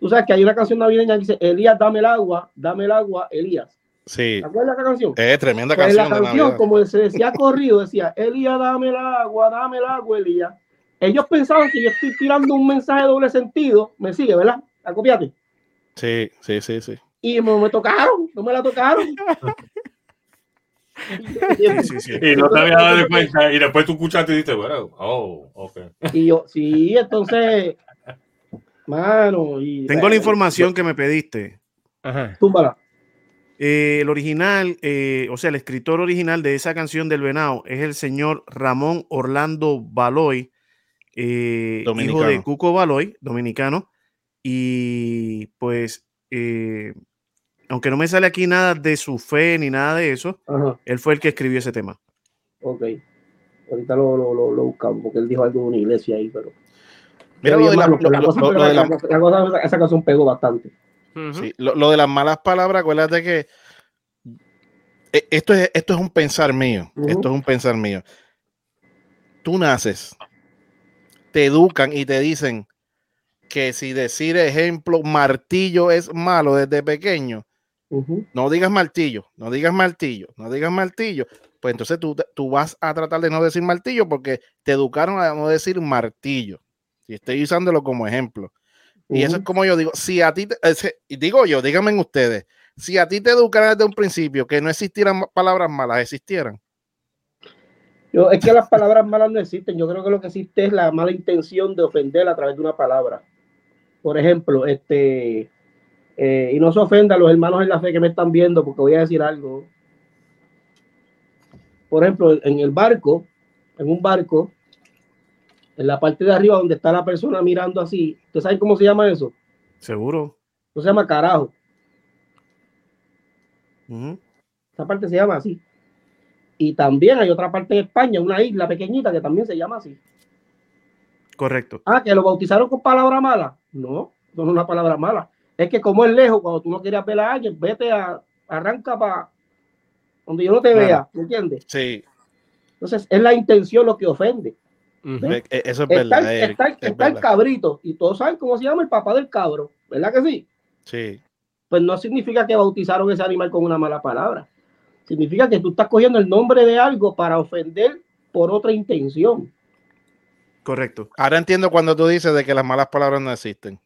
tú sabes que hay una canción navideña que dice, Elías, dame el agua, dame el agua, Elías. Sí. ¿Te acuerdas de esa canción? Es tremenda Pues la canción de canción, como se decía corrido, decía, Elías, dame el agua, dame el agua, Elías. Ellos pensaban que yo estoy tirando un mensaje de doble sentido, me sigue, ¿verdad? Acopiate. Sí, sí, sí, sí. Y me, me tocaron, no me la tocaron. sí, sí, sí. Y no te había dado cuenta. Y después tú escuchaste y dices, bueno, oh, ok. Y yo, sí, entonces, mano, y Tengo la información que me pediste. Ajá. Túmbala. Eh, el original, eh, o sea, el escritor original de esa canción del Venado es el señor Ramón Orlando Baloy, eh, hijo de Cuco Baloy, dominicano. Y pues, eh, aunque no me sale aquí nada de su fe ni nada de eso, Ajá, él fue el que escribió ese tema. ok. Ahorita lo, lo, lo, lo buscamos porque él dijo algo de una iglesia ahí, pero. Mira pero lo de la- cosa la- la- esa canción pegó bastante. Sí, lo, lo de las malas palabras, acuérdate que e- esto es, esto es un pensar mío. Esto es un pensar mío. Tú naces, te educan y te dicen que si decir ejemplo martillo es malo desde pequeño, no digas martillo, no digas martillo, no digas martillo. Pues entonces tú, tú vas a tratar de no decir martillo porque te educaron a no decir martillo. Y estoy usándolo como ejemplo. Y eso es como yo digo, si a ti, te- digo yo, díganme ustedes, si a ti te educaran desde un principio que no existieran palabras malas, existieran. Yo, es que las palabras malas no existen. Yo creo que lo que existe es la mala intención de ofender a través de una palabra. Por ejemplo, este, eh, y no se ofenda a los hermanos en la fe que me están viendo, porque voy a decir algo. Por ejemplo, en el barco, en un barco, en la parte de arriba donde está la persona mirando así, ¿usted sabe cómo se llama eso? Seguro. Eso se llama carajo. Esa parte se llama así. Y también hay otra parte en España, una isla pequeñita que también se llama así. Correcto. Ah, que lo bautizaron con palabra mala. No, no es una palabra mala. Es que como es lejos, cuando tú no quieres ver a alguien, vete a, arranca para donde yo no te Claro. vea, ¿me entiendes? Sí, Entonces es la intención lo que ofende. E- eso es Está, verdad. el- está el- cabrito y todos saben cómo se llama el papá del cabro, ¿verdad que sí? Sí, Pues no significa que bautizaron ese animal con una mala palabra. Significa que tú estás cogiendo el nombre de algo para ofender por otra intención. Correcto. Ahora entiendo cuando tú dices de que las malas palabras no existen.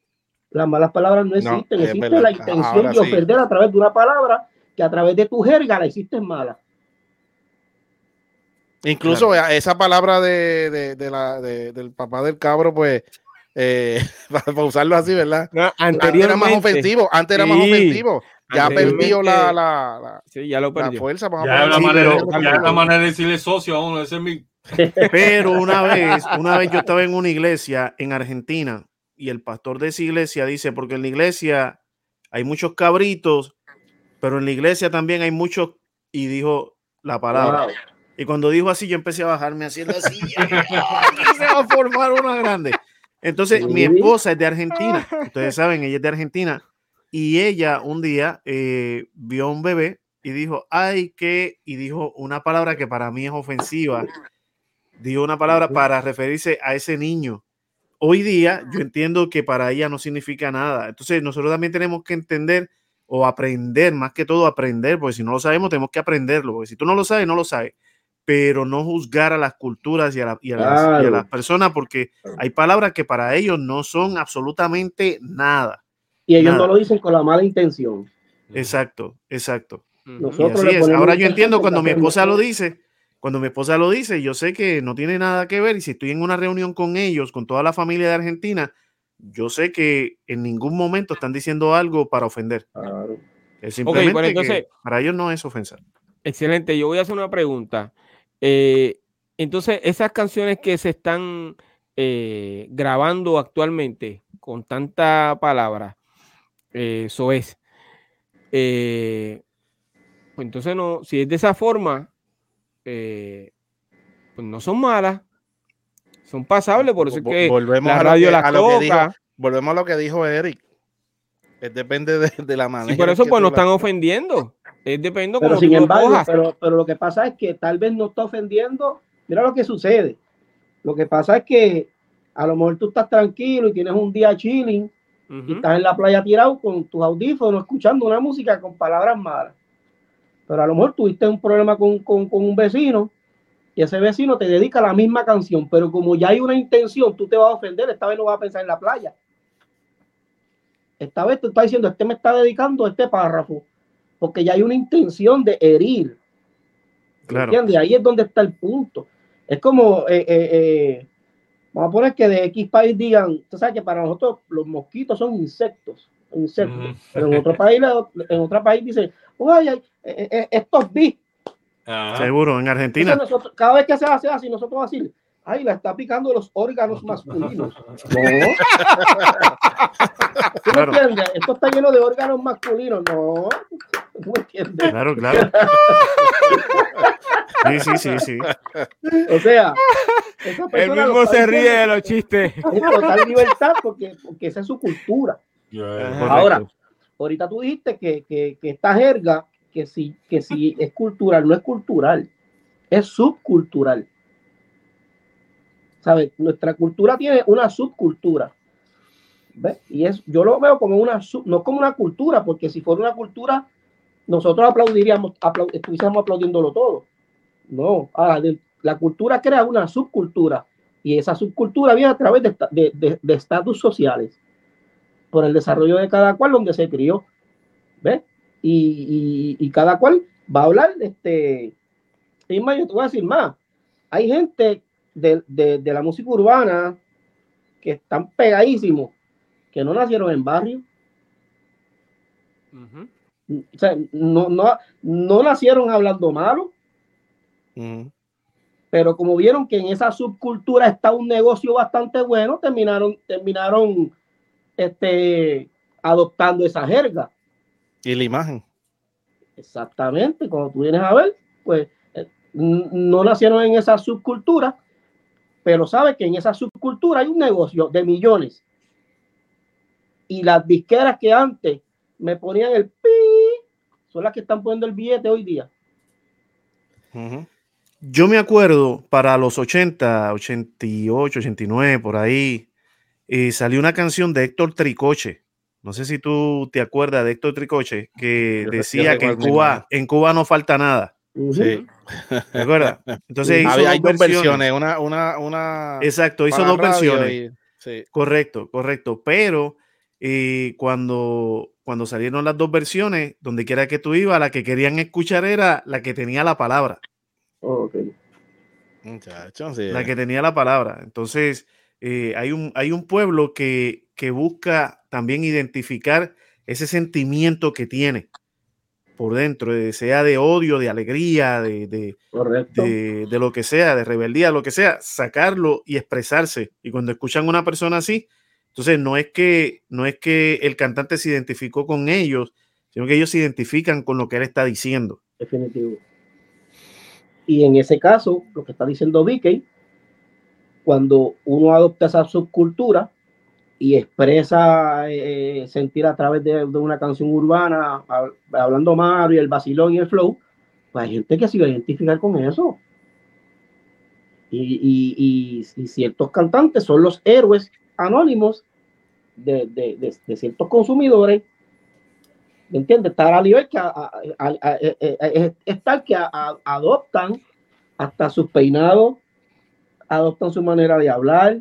Las malas palabras no existen, existe la intención Ahora de sí. ofender a través de una palabra que a través de tu jerga la hiciste mala. Incluso esa palabra de, de- de la, de- del papá del cabro, pues, eh, para, para usarlo así, ¿verdad? No, Antes era más ofensivo, antes era más Sí. ofensivo. Ya perdió la, la, la- Sí, ya lo la perdió. fuerza. Ya la, así, manera, pero- ya es la manera de decirle socio a uno. Ese es mi. Pero una vez, una vez yo estaba en una iglesia en Argentina y el pastor de esa iglesia dice, porque en la iglesia hay muchos cabritos, pero en la iglesia también hay muchos, y dijo la palabra. Wow. Y cuando dijo así, yo empecé a bajarme así en la silla. Aquí se va a formar una grande. Entonces, mi esposa es de Argentina. Ustedes saben, ella es de Argentina. Y ella un día eh, vio a un bebé y dijo, ay, que, y dijo una palabra que para mí es ofensiva. Dijo una palabra para referirse a ese niño. Hoy día yo entiendo que para ella no significa nada. Entonces nosotros también tenemos que entender o aprender, más que todo aprender, porque si no lo sabemos tenemos que aprenderlo, porque si tú no lo sabes, no lo sabes, pero no juzgar a las culturas y a, la- y a las, y a Claro. las personas, porque hay palabras que para ellos no son absolutamente nada. Y ellos Nada. no lo dicen con la mala intención. Exacto, exacto. Nosotros así es. Ahora yo entiendo cuando mi esposa lo dice, cuando mi esposa lo dice, yo sé que no tiene nada que ver y si estoy en una reunión con ellos, con toda la familia de Argentina, yo sé que en ningún momento están diciendo algo para ofender. Claro. Es simplemente bueno, que entonces- para ellos no es ofensa. Excelente, yo voy a hacer una pregunta. Eh, entonces, esas canciones que se están eh, grabando actualmente con tanta palabra, eh, eso es. pues entonces, no, si es de esa forma, pues no son malas, son pasables, por eso es que volvemos la a lo radio que- las a lo que dijo-. Volvemos a lo que dijo Eric. Es depende de, de la manera. Y por eso, pues tú no la- están ofendiendo. Es depende Pero sin lo embargo, cojas. pero, pero lo que pasa es que tal vez no está ofendiendo. Mira lo que sucede. Lo que pasa es que a lo mejor tú estás tranquilo y tienes un día chilling y estás en la playa tirado con tus audífonos escuchando una música con palabras malas. Pero a lo mejor tuviste un problema con, con- con un vecino y ese vecino te dedica la misma canción, pero como ya hay una intención, tú te vas a ofender, esta vez no vas a pensar en la playa. Esta vez te está diciendo, este me está dedicando este párrafo, porque ya hay una intención de herir. Claro. ¿Entiendes? Ahí es donde está el punto. Es como, eh, eh, eh, vamos a poner que de X país digan, tú sabes que para nosotros los mosquitos son insectos, insectos. Pero en otro país, en otro país dicen, oye, estos bis. Ajá. Seguro, en Argentina. Entonces nosotros, cada vez que se hace así, nosotros vamos a decir, ay, la está picando los órganos masculinos. No. ¿Tú me Claro. entiendes? Esto está lleno de órganos masculinos. No. ¿Tú me entiendes? Claro, claro. Sí, sí, sí, sí. O sea, esa El mismo se ríe de los chistes. en total libertad porque, porque esa es su cultura. Yeah. Ajá. Correcto. Ahora, ahorita tú dijiste que, que, que esta jerga, que si, que si es cultural, no es cultural, es subcultural. ¿Sabes? Nuestra cultura tiene una subcultura. ¿Ves? Y es, yo lo veo como una sub, no como una cultura, porque si fuera una cultura, nosotros aplaudiríamos, aplau- estuviésemos aplaudiéndolo todo. No, ah, la cultura crea una subcultura y esa subcultura viene a través de esta- de de- estatus sociales por el desarrollo de cada cual donde se crió. ¿Ves? Y, y- y cada cual va a hablar, este, y más, yo te voy a decir más, hay gente de, de- de la música urbana que están pegadísimos, que no nacieron en barrio, Ujú. O sea, no, no, no nacieron hablando malo, pero como vieron que en esa subcultura está un negocio bastante bueno, terminaron, terminaron este, adoptando esa jerga. Y la imagen. Exactamente, cuando tú vienes a ver, pues eh, no nacieron en esa subcultura, pero sabes que en esa subcultura hay un negocio de millones. Y las disqueras que antes me ponían el pi, son las que están poniendo el billete hoy día. Ujú. Yo me acuerdo para los 80, 88, 89, por ahí, eh, salió una canción de Héctor Tricoche. No sé si tú te acuerdas de Héctor Tricoche, que Yo decía que en Cuba, en Cuba no falta nada. Sí. ¿Te acuerdas? Entonces hizo Había- hay dos versiones. versiones. Una, una, una. Exacto, hizo dos versiones. y- sí. Correcto, correcto. Pero eh, cuando, cuando salieron las dos versiones, donde quiera que tú ibas, la que querían escuchar era la que tenía la palabra. Ok. Muchacho, sí. la que tenía la palabra. Entonces, eh, hay, un, hay un pueblo que, que busca también identificar ese sentimiento que tiene por dentro, eh, sea de odio, de alegría, de, de, de- de lo que sea, de rebeldía, lo que sea, sacarlo y expresarse. Y cuando escuchan a una persona así, Entonces, no es que, no es que el cantante se identificó con ellos, sino que ellos se identifican con lo que él está diciendo. Definitivo. Y en ese caso, lo que está diciendo Vicky, cuando uno adopta esa subcultura y expresa eh, sentir a través de, una canción urbana, hab- hablando Mario, el vacilón y el flow, pues hay gente que se va a identificar con eso. Y, y- y- y ciertos cantantes son los héroes anónimos de, de- de- de ciertos consumidores. ¿Me entiendes? Tal a nivel que a- a- a- a- eh, eh, es, tal que adoptan hasta sus peinados, adoptan su manera de hablar.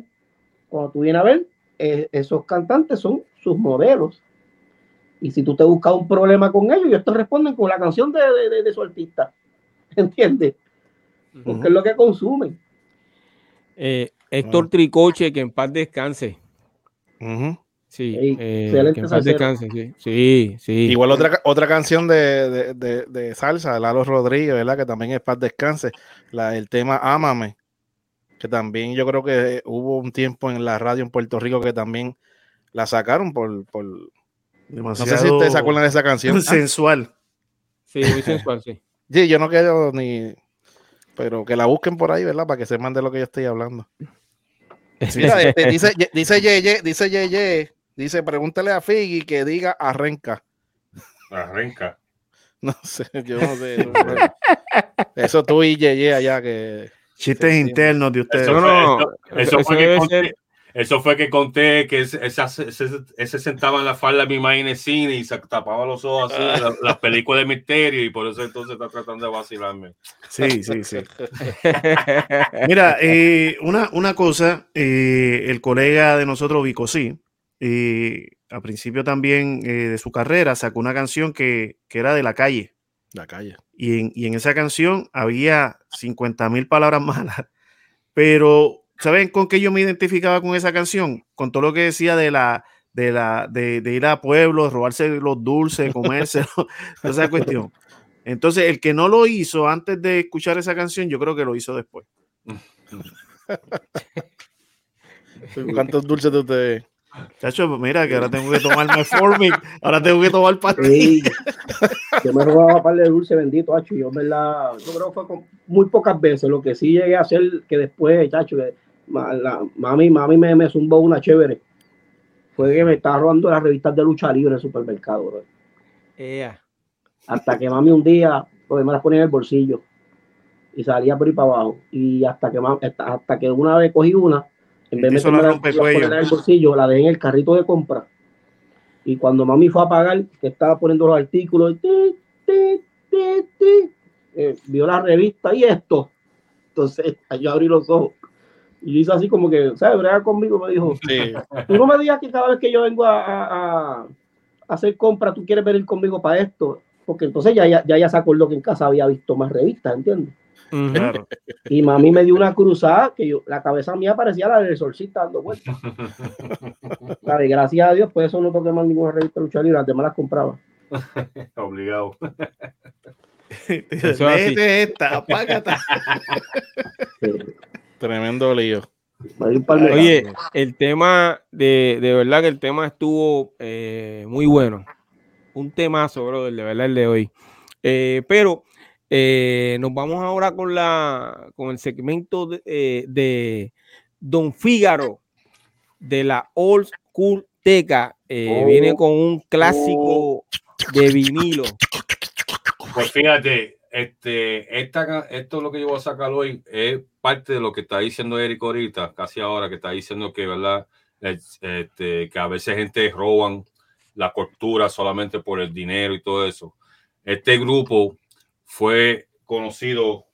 Cuando tú vienes a ver, eh, esos cantantes son sus modelos. Y si tú te buscas un problema con ellos, ellos te responden con la canción de, de- de- de su artista. ¿Entiendes? Porque es lo que consumen. Eh, Héctor Tricoche, que en paz descanse. Sí, eh, que en paz descanse. Sí, sí. sí. Igual otra, otra canción de, de, de, de salsa, de Lalo Rodríguez, ¿verdad? Que también es paz descanse. La, el tema Ámame, que también yo creo que hubo un tiempo en la radio en Puerto Rico que también la sacaron por... por no Demasiado sé si ustedes se acuerdan de esa canción. Ah, sensual. Sí, muy sensual, sí. sí, yo no quiero ni... Pero que la busquen por ahí, ¿verdad? Para que sepan de lo que yo estoy hablando. Mira, este, dice, dice Yeye, dice Yeye, dice, pregúntale a Figgy que diga arranca. Arranca. No sé, yo no sé. Eso tú y Yeye allá que... Chistes internos de ustedes. Eso, No, eso, eso eso fue que ser- eso fue que conté que ese, esa- ese, ese sentaba en la falda de mi madre en el cine y se tapaba los ojos así, la- las películas de misterio, y por eso entonces está tratando de vacilarme. Sí, sí, sí. Mira, eh, una, una cosa, eh, el colega de nosotros, Vico, sí, eh, a principio también eh, de su carrera sacó una canción que, que era de la calle. La calle. Y en, y en esa canción había 50 mil palabras malas. Pero, ¿saben con qué yo me identificaba con esa canción? Con todo lo que decía de la de la de, de ir a pueblos, robarse los dulces, comerse, toda esa cuestión. Entonces, el que no lo hizo antes de escuchar esa canción, yo creo que lo hizo después. ¿Cuántos dulces de ustedes? Chacho, pues mira que ahora tengo que tomarme Formic, ahora tengo que tomar pastillas. Ey, yo me robaba un par de dulce bendito, hacho, y yo en verdad, yo creo que fue con- muy pocas veces, lo que sí llegué a hacer, que después, chacho, que la- mami, mami me, me zumbó una chévere, fue que me estaba robando las revistas de lucha libre en el supermercado, bro. Ea. hasta que mami un día, pues me las ponía en el bolsillo, y salía por ahí para abajo, y hasta que, hasta, hasta que una vez cogí una, en vez de meterme la la- en el bolsillo, la dejé en el carrito de compra. Y cuando mami fue a pagar, que estaba poniendo los artículos, ti, ti, ti, ti, eh, vio la revista y esto. Entonces yo abrí los ojos. Y hizo así como que, ¿sabes? Brega conmigo, me dijo, Sí. tú no me digas que cada vez que yo vengo a, a- hacer compras, tú quieres venir conmigo para esto. Porque entonces ya, ya, ya se acordó que en casa había visto más revistas, ¿entiendes? Claro. Y mami me dio una cruzada que yo, la cabeza mía parecía la del solcita dando vueltas. ¿Sabes? Gracias a Dios, pues eso no toqué más ninguna revista de lucha libre, las demás las compraba. Obligado. Eso es esta, apágate. Eh, Tremendo lío. Oye, el tema, de, de verdad que el tema estuvo eh, muy bueno. Un temazo, brother, de verdad el de hoy. Eh, pero eh, nos vamos ahora con la con el segmento de, eh, de Don Fígaro de la Old School Teca. Eh, Oh. Viene con un clásico de vinilo. Pues fíjate, este, esta, esto es lo que yo voy a sacar hoy es parte de lo que está diciendo Eric ahorita, casi ahora, que está diciendo que, ¿verdad? Es- Este, que a veces gente roban la cultura solamente por el dinero y todo eso. Este grupo fue conocido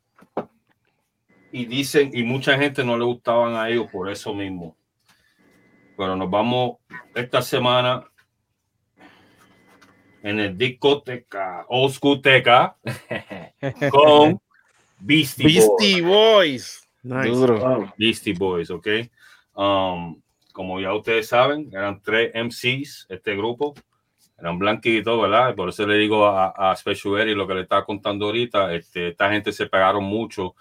y dicen, y mucha gente no le gustaban a ellos por eso mismo. Pero nos vamos esta semana en el discoteca, old school teca, con Beastie, Boys. Beastie Boys. Nice. Wow. Beastie Boys, ¿ok? Um, como ya ustedes saben, eran tres MCs, este grupo, eran blanquitos, ¿verdad? Por eso le digo a, a Special Eri lo que le estaba contando ahorita, este, esta gente se pegaron mucho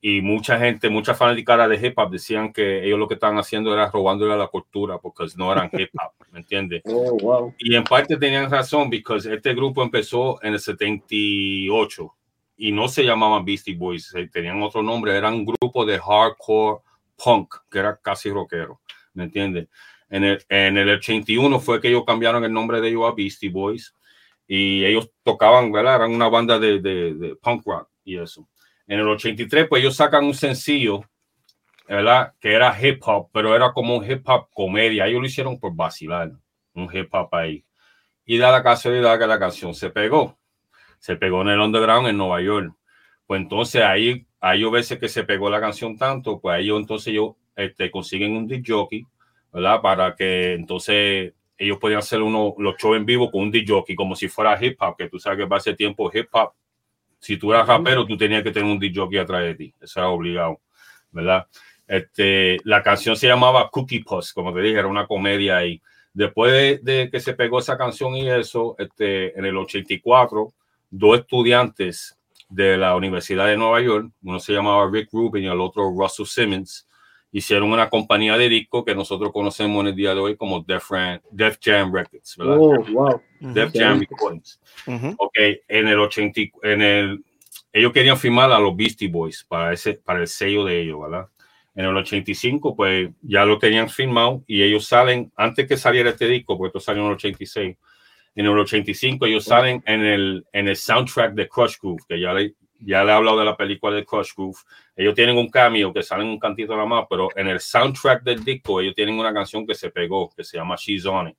y mucha gente, mucha fanática de hip hop decían que ellos lo que estaban haciendo era robándole a la cultura porque no eran hip hop, ¿me entiendes? Oh, wow. Y en parte tenían razón porque este grupo empezó en el 78 y no se llamaban Beastie Boys, tenían otro nombre, eran un grupo de hardcore punk, que era casi rockero, ¿me entiendes? En el, en el 81 fue que ellos cambiaron el nombre de ellos a Beastie Boys y ellos tocaban, ¿verdad? Eran una banda de, de, de punk rock y eso. En el 83, pues ellos sacan un sencillo, ¿verdad? Que era hip hop, pero era como un hip hop comedia. Ellos lo hicieron por vacilar, un hip hop ahí. Y da la casualidad que la canción se pegó. Se pegó en el underground en Nueva York. Pues entonces ahí, yo veces que se pegó la canción tanto, pues ellos entonces ellos este, consiguen un disc jockey, ¿verdad? Para que entonces ellos podían hacer uno, los shows en vivo con un disc jockey, como si fuera hip hop, que tú sabes que ser tiempo hip hop si tú eras rapero, tú tenías que tener un DJ atrás de ti. Eso era obligado, ¿verdad? Este, la canción se llamaba Cookie Puss, como te dije, era una comedia ahí. Después de, de, que se pegó esa canción y eso, este, en el 84, dos estudiantes de la Universidad de Nueva York, uno se llamaba Rick Rubin y el otro Russell Simmons, hicieron una compañía de disco que nosotros conocemos en el día de hoy como Def, Def Jam Records, ¿verdad? Oh, wow. Def Jam Recordings. Uh -huh. Ok, en el 80, en el, ellos querían firmar a los Beastie Boys para, ese, para el sello de ellos, ¿verdad? En el 85, pues ya lo tenían firmado y ellos salen, antes que saliera este disco, porque esto salió en el 86, en el 85 ellos salen en el, en el soundtrack de Crush Groove, que ya le, ya le he hablado de la película de Crush Groove. Ellos tienen un cameo que salen un cantito nada más, pero en el soundtrack del disco ellos tienen una canción que se pegó, que se llama She's On It.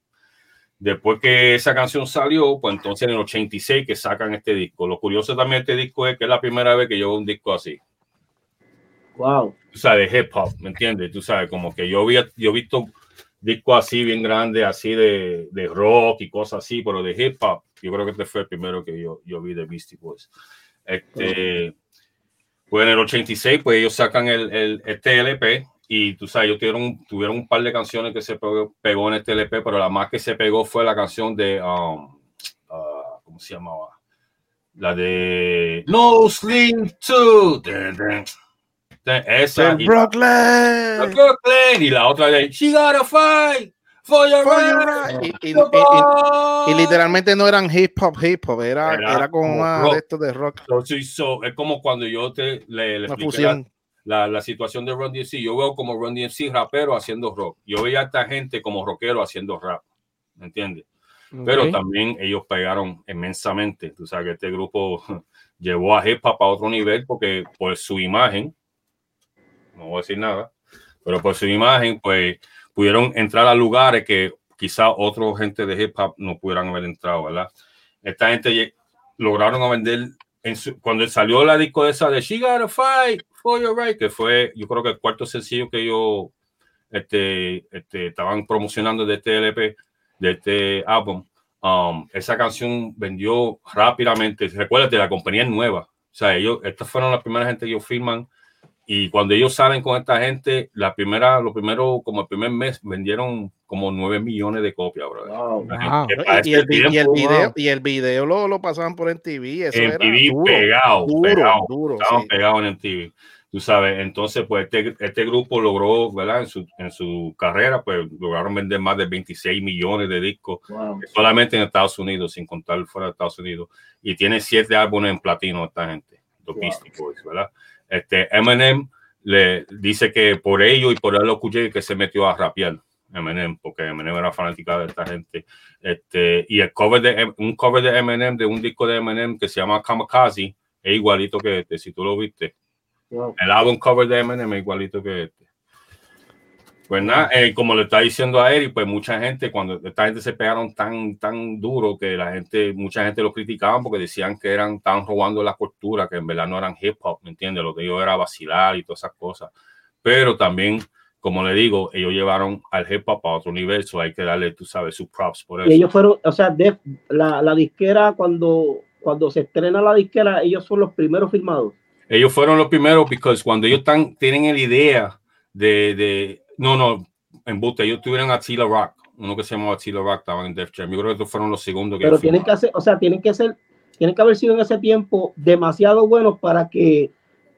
Después que esa canción salió, pues entonces en el 86 que sacan este disco. Lo curioso también de este disco es que es la primera vez que yo veo un disco así. Wow. O sea, de hip hop, ¿me entiendes? Tú sabes, como que yo, había, yo he visto discos así bien grandes, así de, de rock y cosas así, pero de hip hop, yo creo que este fue el primero que yo, yo vi de Beastie Boys. Este, pues en el 86, pues ellos sacan el, el, este LP y tú sabes, ellos tuvieron, tuvieron un par de canciones que se pegó, pegó, en este LP, pero la más que se pegó fue la canción de, um, uh, ¿cómo se llamaba? La de No Slim 2. Esa. Y Brooklyn. La, Brooklyn. Y la otra de She Gotta Fight. For your right. Y, y, y, y, literalmente no eran hip hop, hip hop, era, era, era como una de estos de rock. So, so, es como cuando yo te le, le la, la, la, situación de Run DMC. Yo veo como Run DMC rapero haciendo rock. Yo veía a esta gente como rockero haciendo rap. ¿Me entiendes? Okay. Pero también ellos pegaron inmensamente. Tú sabes que este grupo llevó a hip hop a otro nivel porque por su imagen, no voy a decir nada, pero por su imagen, pues pudieron entrar a lugares que quizá otra gente de hip hop no pudieran haber entrado, ¿verdad? Esta gente lograron vender, en su, cuando salió la disco esa de She Gotta Fight for Your Right, que fue, yo creo que el cuarto sencillo que ellos este, este, estaban promocionando de este LP, de este álbum, um, esa canción vendió rápidamente. Recuérdate, la compañía es nueva. O sea, ellos, estas fueron las primeras gente que ellos firman y cuando ellos salen con esta gente, la primera, lo primero, como el primer mes, vendieron como 9 millones de copias, bro. Wow, wow. Y, el, tiempo, y, el, video, wow. y el video lo, lo pasaban por MTV. Eso MTV era duro, pegado, duro, pegado, duro, estaban sí. pegados en MTV. Tú sabes, entonces, pues este, este grupo logró, ¿verdad? En su, en su carrera, pues lograron vender más de 26 millones de discos solamente en Estados Unidos, sin contar fuera de Estados Unidos. Y tiene siete álbumes en platino esta gente, los Beastie Boys, ¿verdad? Este, Eminem le dice que por ello y por él lo escuché que se metió a rapear Eminem, porque Eminem era fanática de esta gente. Este, y el cover de un cover de Eminem, de un disco de Eminem que se llama Kamikaze, es igualito que este, si tú lo viste. Wow. El álbum cover de Eminem es igualito que este. Pues nada, eh, como le está diciendo a Eric, pues mucha gente, cuando esta gente se pegaron tan, tan duro que la gente, mucha gente lo criticaban porque decían que eran, estaban robando la cultura, que en verdad no eran hip hop, ¿me entiendes? Lo que ellos era vacilar y todas esas cosas. Pero también, como le digo, ellos llevaron al hip hop a otro nivel, so hay que darle, tú sabes, sus props por eso. Y ellos fueron, o sea, de, la, la disquera, cuando, cuando se estrena la disquera, ellos son los primeros firmados. Ellos fueron los primeros, porque cuando ellos están, tienen la idea de, de no, no, en Butte, ellos tuvieron a Tila Rock, uno que se llamaba Tila Rock, estaban en Def Jam. Yo creo que estos fueron los segundos que Pero tienen que hacer, o sea, tienen que ser, tienen que haber sido en ese tiempo demasiado buenos para que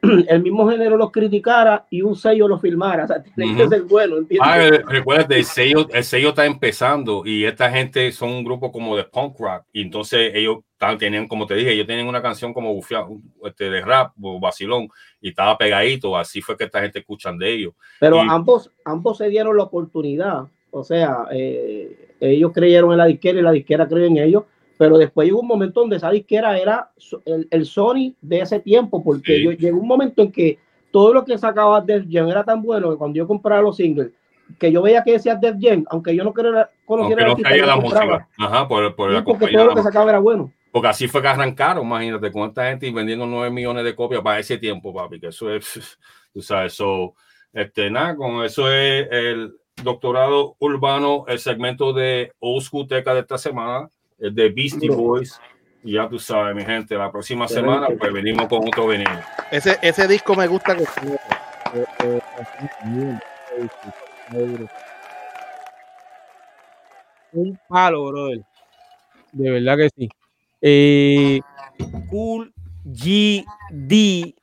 el mismo género los criticara y un sello lo filmara. O sea, tiene que Ujú. ser bueno, ¿entiendes? Ah, eh, recuerda, el sello, el sello está empezando y esta gente son un grupo como de punk rock y entonces ellos tenían, como te dije, ellos tienen una canción como bufia- este, de rap o vacilón y estaba pegadito, así fue que esta gente escuchan de ellos. Pero y- ambos, ambos se dieron la oportunidad. O sea, eh, ellos creyeron en la disquera y la disquera creyó en ellos. Pero después llegó un momento donde esa disquera era el, el Sony de ese tiempo, porque Sí. yo- llegó un momento en que todo lo que sacaba Def Jam era tan bueno que cuando yo compraba los singles, que yo veía que decía Def Jam, aunque yo no quería- el no la compraba. música. Ajá, por, por la porque todo lo la que sacaba era bueno. Porque así fue que arrancaron, imagínate, con esta gente y vendiendo 9 millones de copias para ese tiempo, papi, que eso es, tú sabes, eso, este, nada, con eso es el doctorado urbano, el segmento de Old School Teca de esta semana, de Beastie. Boys, y ya tú sabes, mi gente, la próxima semana, pues venimos con otro veneno. Ese, ese disco me gusta. que- un palo, brother. De verdad que sí. Eh, cool GD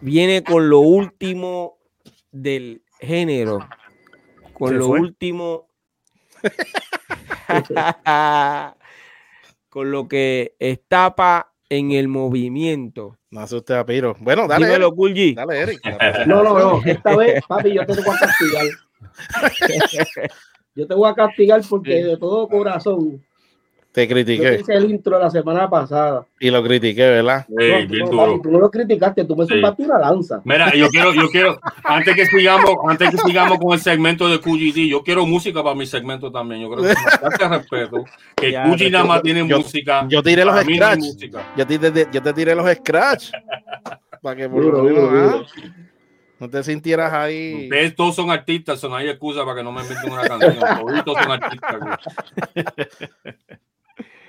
viene con lo último del género. Con ¿Qué lo fue? último. Con lo que estapa en el movimiento. No asuste a Piro. Bueno, dale. Dímelo, Eric. Cool G. Dale, Eric. No, no, no. Esta vez, papi, yo te voy a castigar. Yo te voy a castigar porque de todo corazón Te yo critiqué. hice el intro la semana pasada. Y lo critiqué, ¿verdad? Ey, No, bien no, tú no lo criticaste, tú me Sí. zumbaste una lanza. Mira, yo quiero, yo quiero, antes que sigamos, antes que sigamos con el segmento de QGD, yo quiero música para mi segmento también. Yo creo que bastante respeto. Que Ya, QG nada más tiene yo- música. Yo tiré los no scratch. música. Yo te, yo te tiré los scratch. Para que por Duro, duro, ah, duro. no te sintieras ahí. Ustedes todos son artistas, eso no hay excusa para que no me inventen una canción. Todos son artistas.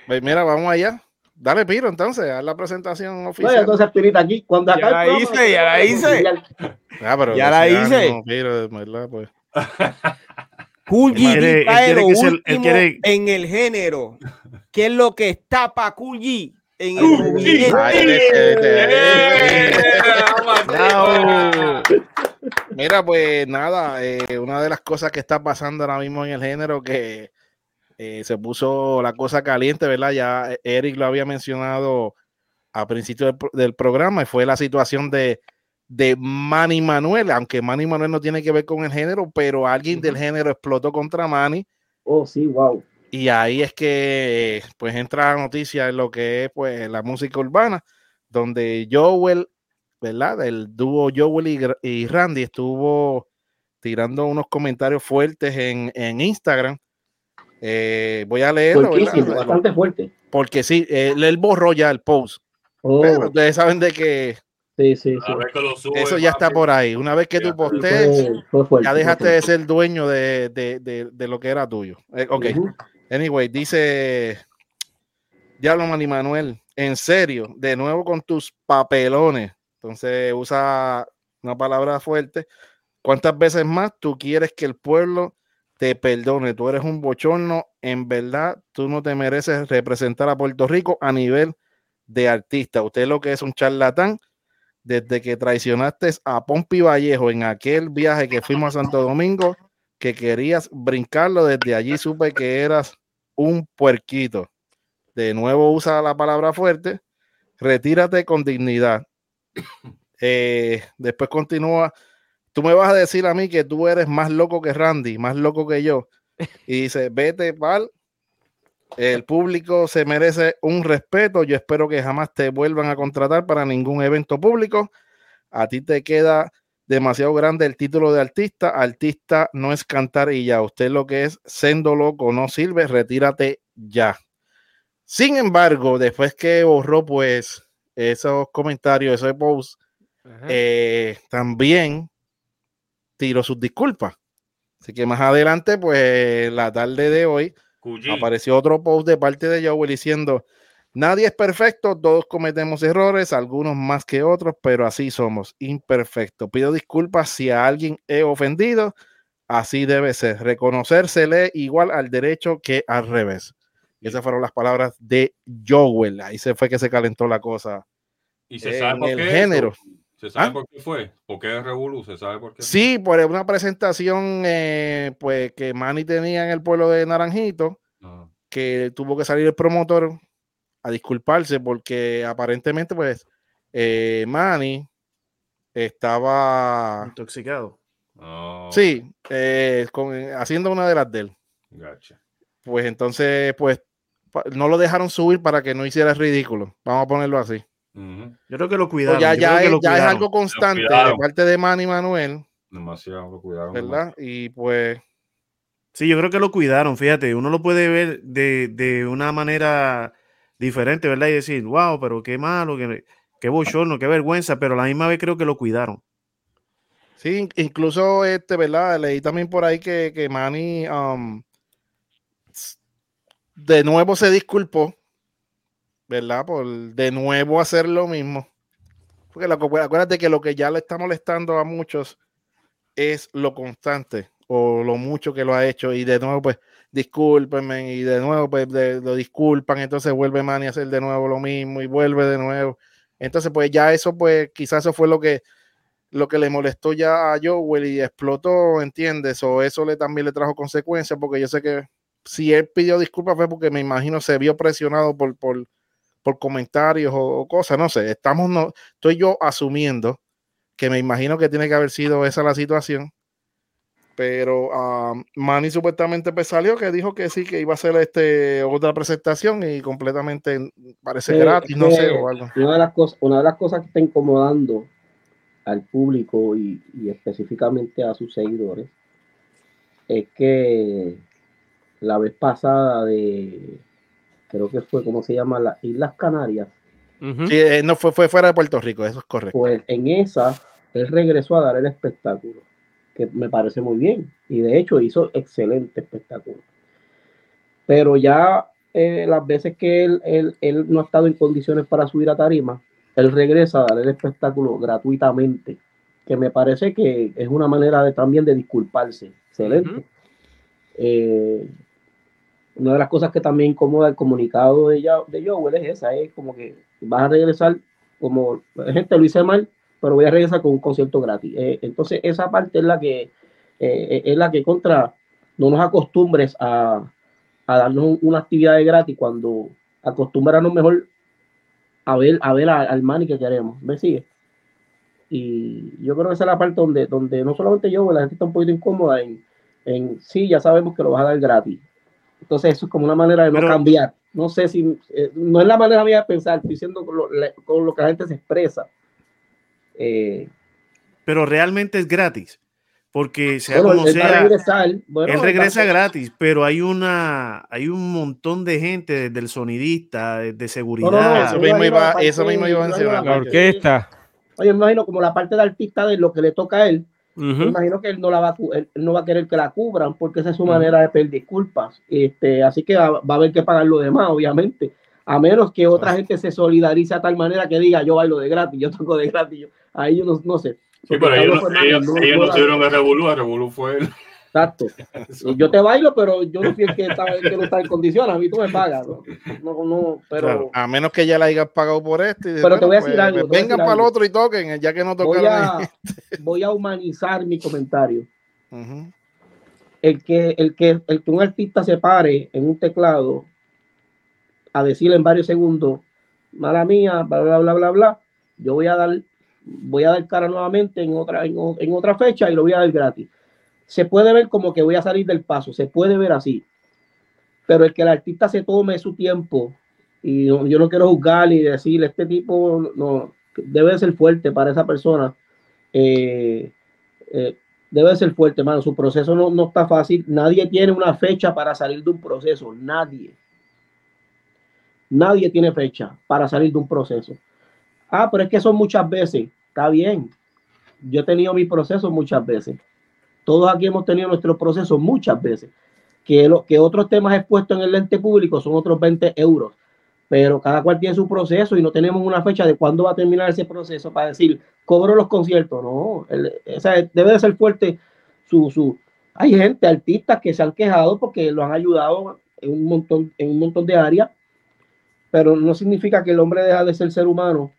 Pues mira, vamos allá. Dale, Piro, entonces, haz la presentación No, oficial. entonces, Pirita, aquí, cuando Ya acá la el programa, hice, ya la hice. Ah, pero Ya la hice. Piro, de verdad, pues. Cool quiere- quiere que él quiere- en el género. ¿Qué es lo que está para Cool G en el Cool G. movimiento? Ay, este, este, ¡Eh! Bravo. Mira, pues nada, eh, una de las cosas que está pasando ahora mismo en el género que eh, se puso la cosa caliente, ¿verdad? Ya Eric lo había mencionado a principio del, pro- del programa y fue la situación de, de Manny Manuel, aunque Manny Manuel no tiene que ver con el género, pero alguien del género explotó contra Manny Oh, sí, wow. y ahí es que eh, pues entra la noticia en lo que es pues la música urbana, donde Joel, ¿verdad? El dúo Joel y, y Randy estuvo tirando unos comentarios fuertes en, en Instagram. Eh, voy a leerlo, bastante fuerte. Porque sí, él, él borró ya el post. Oh, Pero ustedes saben de que sí, sí, sí. Sube, eso ya está por ahí. Una vez que tú postees, fuerte, ya dejaste de ser dueño de, de- de- de lo que era tuyo. Eh, ok. Anyway, dice Diablo Manny Manuel, en serio, de nuevo con tus papelones. Entonces usa una palabra fuerte. ¿Cuántas veces más tú quieres que el pueblo te perdone? Tú eres un bochorno. En verdad, tú no te mereces representar a Puerto Rico a nivel de artista. Usted lo que es un charlatán. Desde que traicionaste a Pompi Vallejo en aquel viaje que fuimos a Santo Domingo, que querías brincarlo, desde allí supe que eras un puerquito. De nuevo usa la palabra fuerte. Retírate con dignidad. Eh, después continúa. Tú me vas a decir a mí que tú eres más loco que Randy, más loco que yo. Y dice, vete, pal. El público se merece un respeto. Yo espero que jamás te vuelvan a contratar para ningún evento público. A ti te queda demasiado grande el título de artista. Artista no es cantar y ya. Usted lo que es sendo loco no sirve. Retírate ya. Sin embargo, después que borró pues esos comentarios, esos posts, Ajá. eh, también tiró sus disculpas. Así que más adelante, pues la tarde de hoy, apareció otro post de parte de Joel diciendo, nadie es perfecto, todos cometemos errores, algunos más que otros, pero así somos, imperfectos. Pido disculpas si a alguien he ofendido, así debe ser, reconocérsele igual al derecho que al revés. Y esas fueron las palabras de Joel. Ahí se fue que se calentó la cosa Y se en sabe el qué género. Eso. ¿Se sabe ¿Ah? por qué fue? ¿Por qué Revolu? ¿Se sabe por qué? Sí, por una presentación eh, pues que Manny tenía en el pueblo de Naranjito, Ah, que tuvo que salir el promotor a disculparse porque aparentemente pues eh, Manny estaba, Intoxicado. oh, sí, eh, con- haciendo una de las de él. Gotcha. Pues entonces pues no lo dejaron subir para que no hiciera el ridículo. Vamos a ponerlo así. Yo creo que lo Pues cuidaron. ya ya, es, lo ya es algo constante de parte de Manny Manuel, Demasiado lo cuidaron. ¿verdad? Y pues Sí, yo creo que lo cuidaron, fíjate, uno lo puede ver de, de una manera diferente, ¿verdad? Y decir, wow, pero qué malo, qué, qué bochorno, qué vergüenza, pero a la misma vez creo que lo cuidaron. Sí, in- incluso este, ¿verdad? Leí también por ahí que, que Manny um, de nuevo se disculpó, ¿verdad? Por de nuevo hacer lo mismo. Porque lo que- acuérdate que lo que ya le está molestando a muchos es lo constante o lo mucho que lo ha hecho y de nuevo pues discúlpenme y de nuevo pues de- lo disculpan, entonces vuelve Manny a hacer de nuevo lo mismo y vuelve de nuevo. Entonces pues ya eso pues quizás eso fue lo que lo que le molestó ya a Joel y explotó, ¿entiendes? O eso le también le trajo consecuencias, porque yo sé que si él pidió disculpas fue porque me imagino se vio presionado por, por, por comentarios o, o cosas, no sé, estamos, no, estoy yo asumiendo que me imagino que tiene que haber sido esa la situación, pero ah, Manny supuestamente pues salió que dijo que sí, que iba a hacer este, otra presentación y completamente parece Sí, gratis, no que sé, o algo. Una de las cosas, una de las cosas que está incomodando al público y, y específicamente a sus seguidores es que la vez pasada de creo que fue como se llama las Islas Canarias. Sí, eh, no fue, fue fuera de Puerto Rico, eso es correcto. pues en esa él regresó a dar el espectáculo, que me parece muy bien y de hecho hizo excelente espectáculo. Pero ya eh, las veces que él, él, él no ha estado en condiciones para subir a tarima, él regresa a dar el espectáculo gratuitamente, que me parece que es una manera de, también de disculparse. Excelente. Eh, una de las cosas que también incomoda el comunicado de, de Joel es esa, es como que vas a regresar como, gente, lo hice mal, pero voy a regresar con un concierto gratis. Eh, entonces, esa parte es la que, eh, es la que contra, no nos acostumbres a, darnos un- una actividad de gratis cuando acostumbrarnos mejor a ver, a ver al mani que queremos. ¿Me sigue? Y yo creo que esa es la parte donde, donde no solamente yo, la gente está un poquito incómoda en, en sí, ya sabemos que lo vas a dar gratis. Entonces eso es como una manera de no Pero- cambiar. No sé si, eh, no es la manera mía de pensar, estoy diciendo con lo, con lo que la gente se expresa. Eh, Pero realmente es gratis, porque sea bueno, como él sea, regresar, bueno, él regresa gratis, pero hay una, hay un montón de gente, desde el sonidista, desde No, no, seguridad. Eso mismo iba- parte- eso mismo iba a la orquesta. Oye, me imagino como la parte de artista de lo que le toca a él, me imagino que él no la va a, él no va a querer que la cubran porque esa es su Ujú. manera de pedir disculpas. Este, así que va, va a haber que pagar lo demás, obviamente. A menos que otra gente se solidarice a tal manera que diga yo bailo de gratis, yo toco de gratis. Yo, ahí yo no, no sé. Sí, pero ellos, no- ellos, no- ellos tuvieron a Revolú, a Revolú fue él. Exacto. Y Yo te bailo, pero yo no fui el que, el que no está en condiciones. A mí tú me pagas. No, no, no, pero Claro. A menos que ya la hayas pagado por y dices, Pero te voy a decir pues, algo, pues voy vengan decir para el otro y toquen, ya que no voy tocaron. a, voy a humanizar mi comentario. El que, el que, el que un artista se pare en un teclado a decirle en varios segundos, mala mía, bla, bla, bla, bla, bla, yo voy a dar, voy a dar cara nuevamente en otra, en, en otra fecha y lo voy a dar gratis. Se puede ver como que voy a salir del paso, se puede ver así. Pero el que el artista se tome su tiempo, y yo no quiero juzgar y decirle, este tipo no, debe ser fuerte para esa persona. eh, eh, debe ser fuerte, mano. Su proceso no, no está fácil. Nadie tiene una fecha para salir de un proceso. Nadie. Nadie tiene fecha para salir de un proceso. Ah, pero es que son muchas veces. Está bien. Yo he tenido mi proceso muchas veces. Todos aquí hemos tenido nuestro proceso muchas veces. Que, lo, que otros temas expuestos en el lente público son otros 20 euros. Pero cada cual tiene su proceso y no tenemos una fecha de cuándo va a terminar ese proceso para decir, cobro los conciertos. No, o sea, debe de ser fuerte su, su. Hay gente, artistas que se han quejado porque lo han ayudado en un montón, en un montón de áreas, pero no significa que el hombre deja de ser ser humano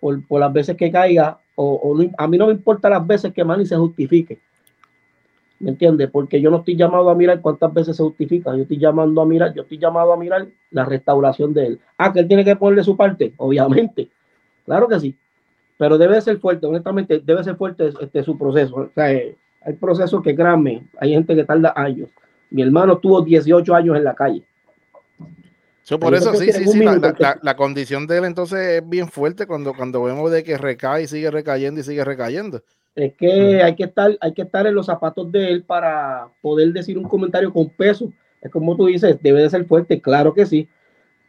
por, las veces que caiga, o, a mí no me importa las veces que Manny se justifique. ¿Me entiendes? Porque yo no estoy llamado a mirar cuántas veces se justifica. Yo estoy llamando a mirar, yo estoy llamado a mirar la restauración de él. Ah, que él tiene que ponerle su parte, obviamente. Claro que sí. Pero debe ser fuerte, honestamente, debe ser fuerte este, su proceso. O sea, eh, hay procesos que, créanme, hay gente que tarda años. Mi hermano tuvo 18 años en la calle. So, por eso sí, sí, sí, la- la condición de él entonces es bien fuerte cuando, cuando vemos de que recae y sigue recayendo y sigue recayendo. Es que hay que estar, hay que estar en los zapatos de él para poder decir un comentario con peso. Es como tú dices, debe de ser fuerte, claro que sí.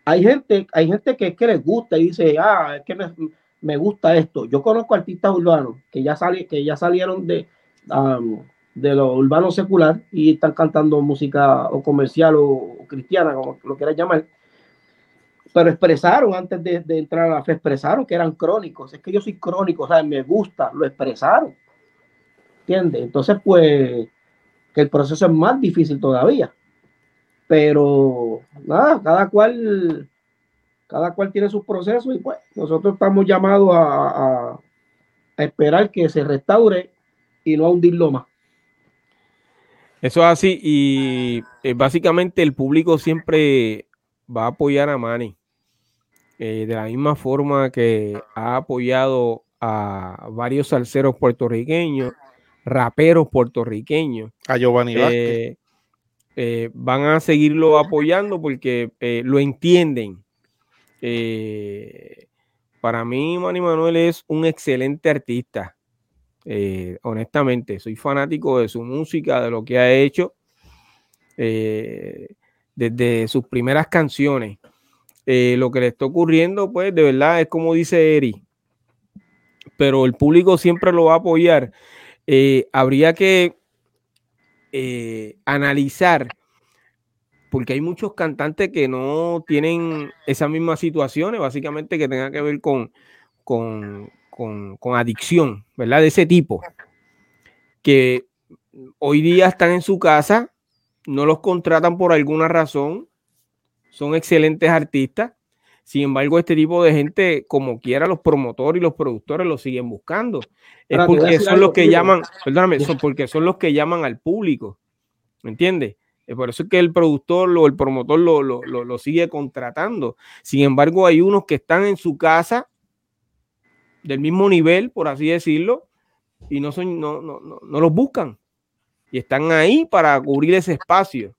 Hay gente, hay gente que es que les gusta y dice, ah, es que me, me gusta esto. Yo conozco artistas urbanos que ya sali- que ya salieron de, am, de lo urbano secular y están cantando música o comercial o, o cristiana, como lo quieras llamar. Pero expresaron antes de, entrar a la fe, expresaron que eran crónicos. Es que yo soy crónico, o sea, me gusta, lo expresaron. ¿Entiendes? Entonces, pues, que el proceso es más difícil todavía. Pero, nada, cada cual, cada cual tiene sus procesos y pues nosotros estamos llamados a esperar que se restaure y no a hundirlo más. Eso es así y eh, básicamente el público siempre va a apoyar a Manny eh, de la misma forma que ha apoyado a varios salseros puertorriqueños, raperos puertorriqueños. A Giovanni eh, eh, van a seguirlo apoyando porque eh, lo entienden. Para mí, Manny Manuel es un excelente artista. Honestamente, soy fanático de su música, de lo que ha hecho, desde sus primeras canciones. Eh, lo que le está ocurriendo, pues, de verdad, es como dice Eri, pero el público siempre lo va a apoyar. Eh, habría que eh, analizar, porque hay muchos cantantes que no tienen esas mismas situaciones, básicamente que tengan que ver con, con, con, con adicción, ¿verdad? De ese tipo, que hoy día están en su casa, no los contratan por alguna razón, son excelentes artistas. Sin embargo, este tipo de gente, como quiera, los promotores y los productores lo siguen buscando. Es Ahora, porque son los que llaman, perdóname, son porque son los que llaman al público. ¿Me entiendes? Es por eso es que el productor o el promotor lo, lo, lo- lo sigue contratando. Sin embargo, hay unos que están en su casa del mismo nivel, por así decirlo, y no, son, no, no, no, no los buscan. Y están ahí para cubrir ese espacio.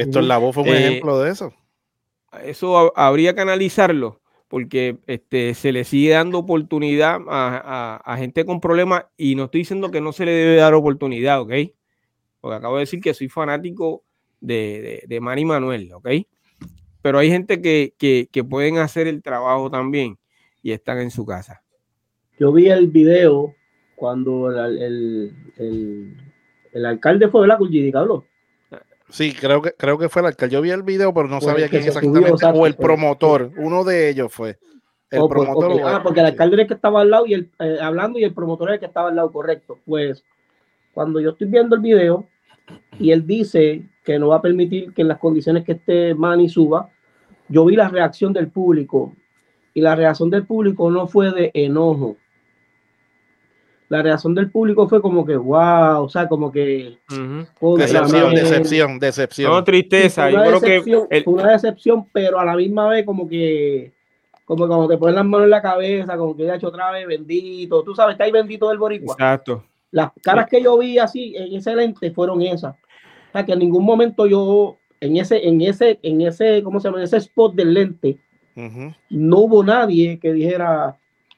Esto en la voz fue un Eh, ejemplo de eso. Eso ha- habría que analizarlo, porque este, se le sigue dando oportunidad a, a- a gente con problemas y no estoy diciendo que no se le debe dar oportunidad, ¿ok? Porque acabo de decir que soy fanático de, de, de Manny Manuel, ¿ok? Pero hay gente que, que, que pueden hacer el trabajo también y están en su casa. Yo vi el video cuando el, el, el, el alcalde fue, ¿verdad? Con Gidi Cabló. Sí, creo que, creo que fue el alcalde. Yo vi el video, pero no sabía quién exactamente. subió, o el promotor. Uno de ellos fue. El Oh, pues, promotor. Ah, porque el alcalde era el que estaba al lado y el, eh, hablando y el promotor era el que estaba al lado, correcto. Pues cuando yo estoy viendo el video y él dice que no va a permitir que en las condiciones que este Manny suba, yo vi la reacción del público y la reacción del público no fue de enojo. La reacción del público fue como que, wow, o sea, como que... contra, Decepción, man. decepción, decepción. No, tristeza. Yo creo que decepción, el- fue una decepción, pero a la misma vez como que, como cuando te ponen las manos en la cabeza, como que ya hecho otra vez, bendito, tú sabes, está ahí bendito del boricua. Exacto. Las caras que yo vi así en ese lente fueron esas. O sea, que en ningún momento yo, en ese, en ese, en ese, ¿cómo se llama? En ese spot del lente, no hubo nadie que dijera,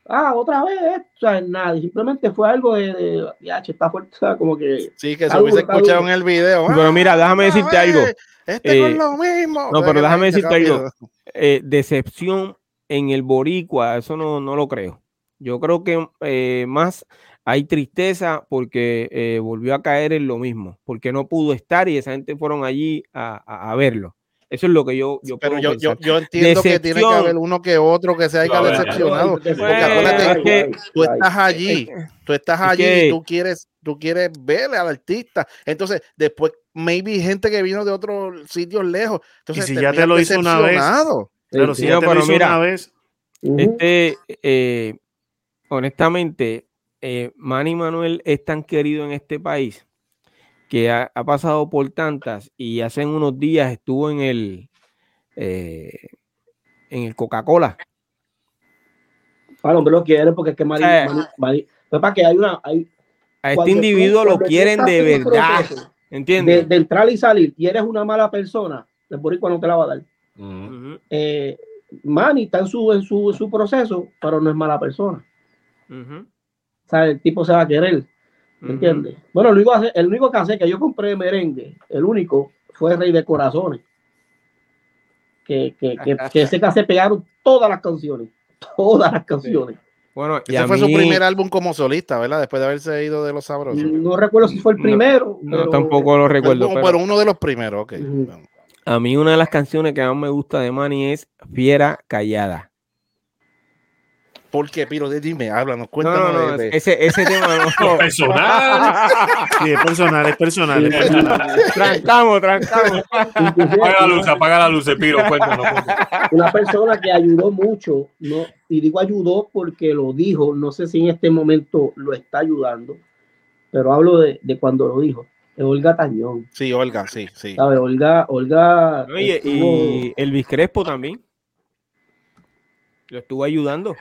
ah, otra vez, esto". o sea, nadie, simplemente fue algo de, de ya, che, está fuerte, o sea, como que Sí, que se hubiese escuchado duro. en el video. Pero mira, déjame "Ah, decirte otra algo. Este no Eh, es lo mismo. no, pero déjame gente decirte algo. eh, decepción en el boricua, eso no, no lo creo. Yo creo que eh, más hay tristeza porque eh, volvió a caer en lo mismo, porque no pudo estar y esa gente fueron allí a, a- a verlo. Eso es lo que yo, yo Pero puedo yo, yo, yo entiendo que tiene que haber uno que otro que se haya decepcionado. Porque acuérdate, es que tú estás allí, tú estás es allí que- y tú quieres, tú quieres verle al artista. Entonces, después, maybe gente que vino de otros sitios lejos. Entonces, si ya te lo hizo una vez. Claro, si sí, ya te lo pero hizo mira, una vez, Ujú. Este, eh, honestamente, eh, Manny Manuel es tan querido en este país que ha, ha pasado por tantas y hace unos días estuvo en el eh, en el Coca-Cola. Para hombre lo quiere porque es que Mari, sea, Mari- Mari- pues para que hay una hay, A este tú- individuo lo quieren de verdad, proceso De, ¿entiendes? de entrar y salir y eres una mala persona, el boricua no te la va a dar. Eh, Manny está en su, en, su, en su proceso, pero no es mala persona. O sea, el tipo se va a querer, ¿me entiendes? Bueno, el único, el único que hace que yo compré merengue, el único, fue Rey de Corazones. Que, que, que, que ese que se pegaron todas las canciones. Todas las canciones. Bueno, Ese fue su primer álbum como solista, ¿verdad? Después de haberse ido de Los Sabrosos. No recuerdo si fue el primero. No, pero- tampoco lo recuerdo. Pero, uno de los primeros, ok. A mí una de las canciones que más me gusta de Manny es Fiera Callada. ¿Por qué, Piro? Dime, háblanos, No, cuéntanos. no, no, de- de- ese, ese tema no. Personal. Sí, es personal, es personal. es personal. trancamos, trancamos. Apaga la luz, apaga la luz, Piro, cuéntanos. una persona que ayudó mucho, no, y digo ayudó porque lo dijo, no sé si en este momento lo está ayudando, pero hablo de, de cuando lo dijo, es Olga Tañón, Sí, Olga, sí, sí. ¿sabes? Olga, Olga estuvo- y Elvis Crespo también. Lo estuvo ayudando.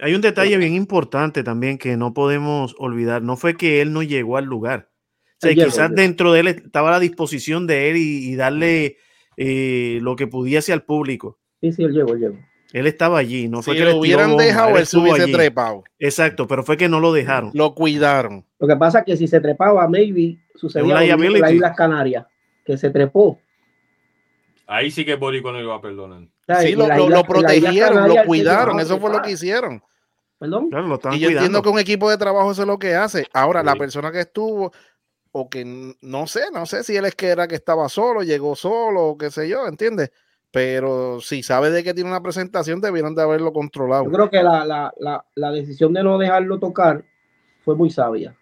Hay un detalle bien importante también que no podemos olvidar. No fue que él no llegó al lugar. O sea, quizás llegó. dentro de él estaba a la disposición de él y, y darle eh, lo que pudiese al público. sí, sí, él llegó, él llegó. Él estaba allí, no fue si que lo le hubieran goma, dejado, él se hubiese allí. trepado. Exacto, pero fue que no lo dejaron. Lo cuidaron. Lo que pasa es que si se trepaba, maybe sucedía en las Islas Canarias, que se trepó. Ahí sí que Borico no iba a perdonar. Sí, lo, protegieron, lo cuidaron. Eso fue lo que hicieron. Perdón. Claro, lo Y yo cuidando. entiendo que un equipo de trabajo eso es lo que hace. Ahora, la persona que estuvo, o que no sé, no sé si él es que era que estaba solo, llegó solo, o qué sé yo, ¿entiendes? Pero si sabe de que tiene una presentación, debieron de haberlo controlado. Yo creo que la, la, la, la decisión de no dejarlo tocar fue muy sabia.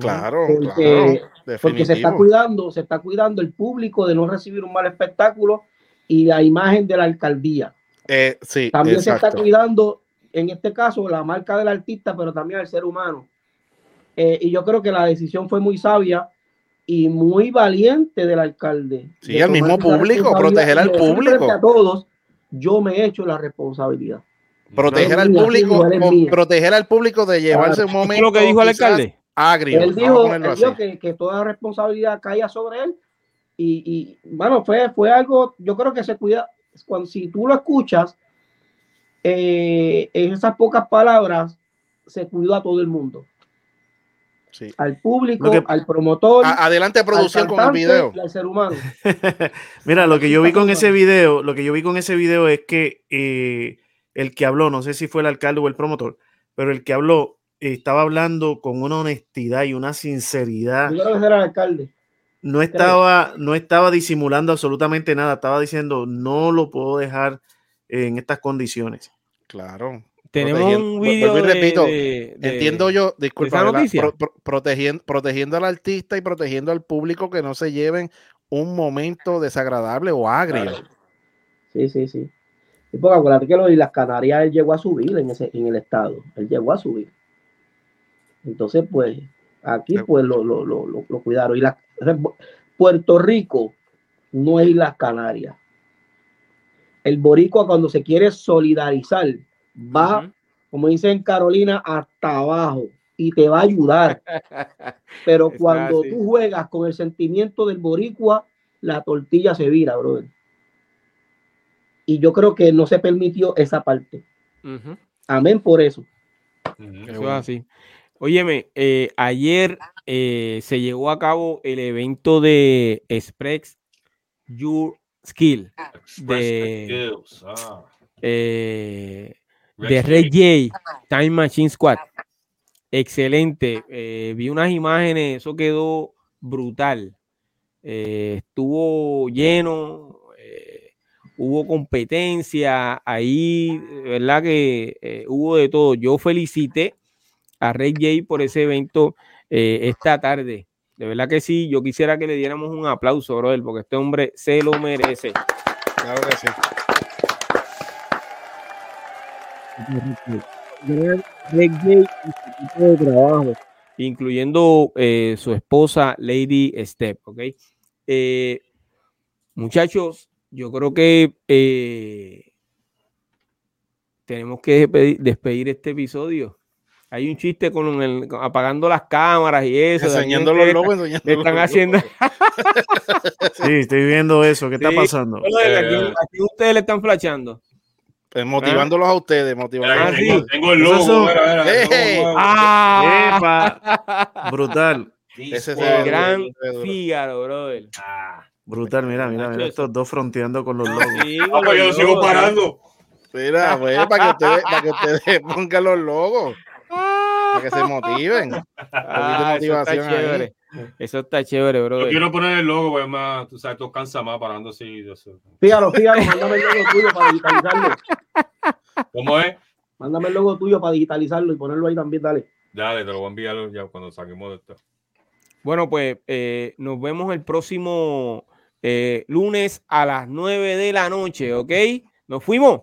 Claro, Porque- claro. Porque se está cuidando, se está cuidando el público de no recibir un mal espectáculo y la imagen de la alcaldía. Eh, sí, También se está cuidando, en este caso, la marca del artista, pero también el ser humano. Eh, y yo creo que la decisión fue muy sabia y muy valiente del alcalde. Sí, de al mismo público, proteger al público. A todos, yo me he hecho la responsabilidad. Proteger al mía, público, sí, proteger al público de llevarse un ¿Eso momento. es lo que dijo el alcalde? Agrio. Él dijo, él que, que toda responsabilidad caía sobre él y, y, bueno, fue, fue algo, yo creo que se cuida, cuando, si tú lo escuchas, eh, en esas pocas palabras, se cuidó a todo el mundo, Sí. al público, que- al promotor, A- adelante, al producción, con el cantante video. y al ser humano. Mira, lo que yo vi con ese video, lo que yo vi con ese video es que eh, el que habló, no sé si fue el alcalde o el promotor, pero el que habló estaba hablando con una honestidad y una sinceridad. Yo creo que era el alcalde. No estaba, no estaba disimulando absolutamente nada. Estaba diciendo, no lo puedo dejar en estas condiciones. Claro. Tenemos un video de- repito, de- de- Entiendo yo, disculpa. Pro- pro- protegiendo, protegiendo al artista y protegiendo al público que no se lleven un momento desagradable o agrio. Sí, sí, sí. Y porque acuérdate que lo de las Canarias él llegó a subir en, ese, en el estado. Él llegó a subir. Entonces, pues, aquí pues lo, lo, lo, lo- lo cuidaron. Y la, Puerto Rico no es las Canarias. El boricua cuando se quiere solidarizar va, como dicen en Carolina, hasta abajo y te va a ayudar. Pero cuando así. tú juegas con el sentimiento del boricua, la tortilla se vira, brother. Y yo creo que no se permitió esa parte. Amén por eso. Eso es bueno. así. Óyeme, eh, ayer eh, se llevó a cabo el evento de Express Your Skill Express de- ah. eh, de Red Jay. J Time Machine Squad. Excelente. Eh, vi unas imágenes, eso quedó brutal. Eh, estuvo lleno, eh, hubo competencia, ahí, verdad que eh, hubo de todo. Yo felicité a Red J por ese evento eh, esta tarde. De verdad que sí, yo quisiera que le diéramos un aplauso, brother, porque este hombre se lo merece. Claro que sí. Gran reggae y su equipo de trabajo, incluyendo eh, su esposa Lady Step, ¿ok? Eh, muchachos, yo creo que eh, tenemos que despedir, despedir este episodio. Hay un chiste con el, con- apagando las cámaras y eso. Enseñando los que logos, enseñando los están logos. haciendo. Sí, estoy viendo eso. ¿Qué está pasando? Aquí, aquí ustedes le están flashando. Eh, motivándolos a ustedes, motivándolos. Ah, sí. tengo, tengo el logo. ¡Ah! Epa, brutal, Ese se El gran. Fígaro, brother. Ah, brutal. Mira, mira, mira estos dos fronteando con los logos. Sí, Ah, pues yo los sigo logos, parando. Mira, pues, para que ustedes, para que ustedes pongan los logos, para que se motiven. Ah, eso está chévere. Eso está chévere, Yo brother. quiero poner el logo, pues más, tú sabes, tú cansa más parando así. yo. Fíjalo, fíjalo, mándame el logo tuyo para digitalizarlo. ¿Cómo es? Mándame el logo tuyo para digitalizarlo y ponerlo ahí también, dale. Dale, te lo voy a enviar ya cuando saquemos de esto. Bueno, pues eh, nos vemos el próximo eh, lunes a las 9 de la noche, ¿ok? Nos fuimos.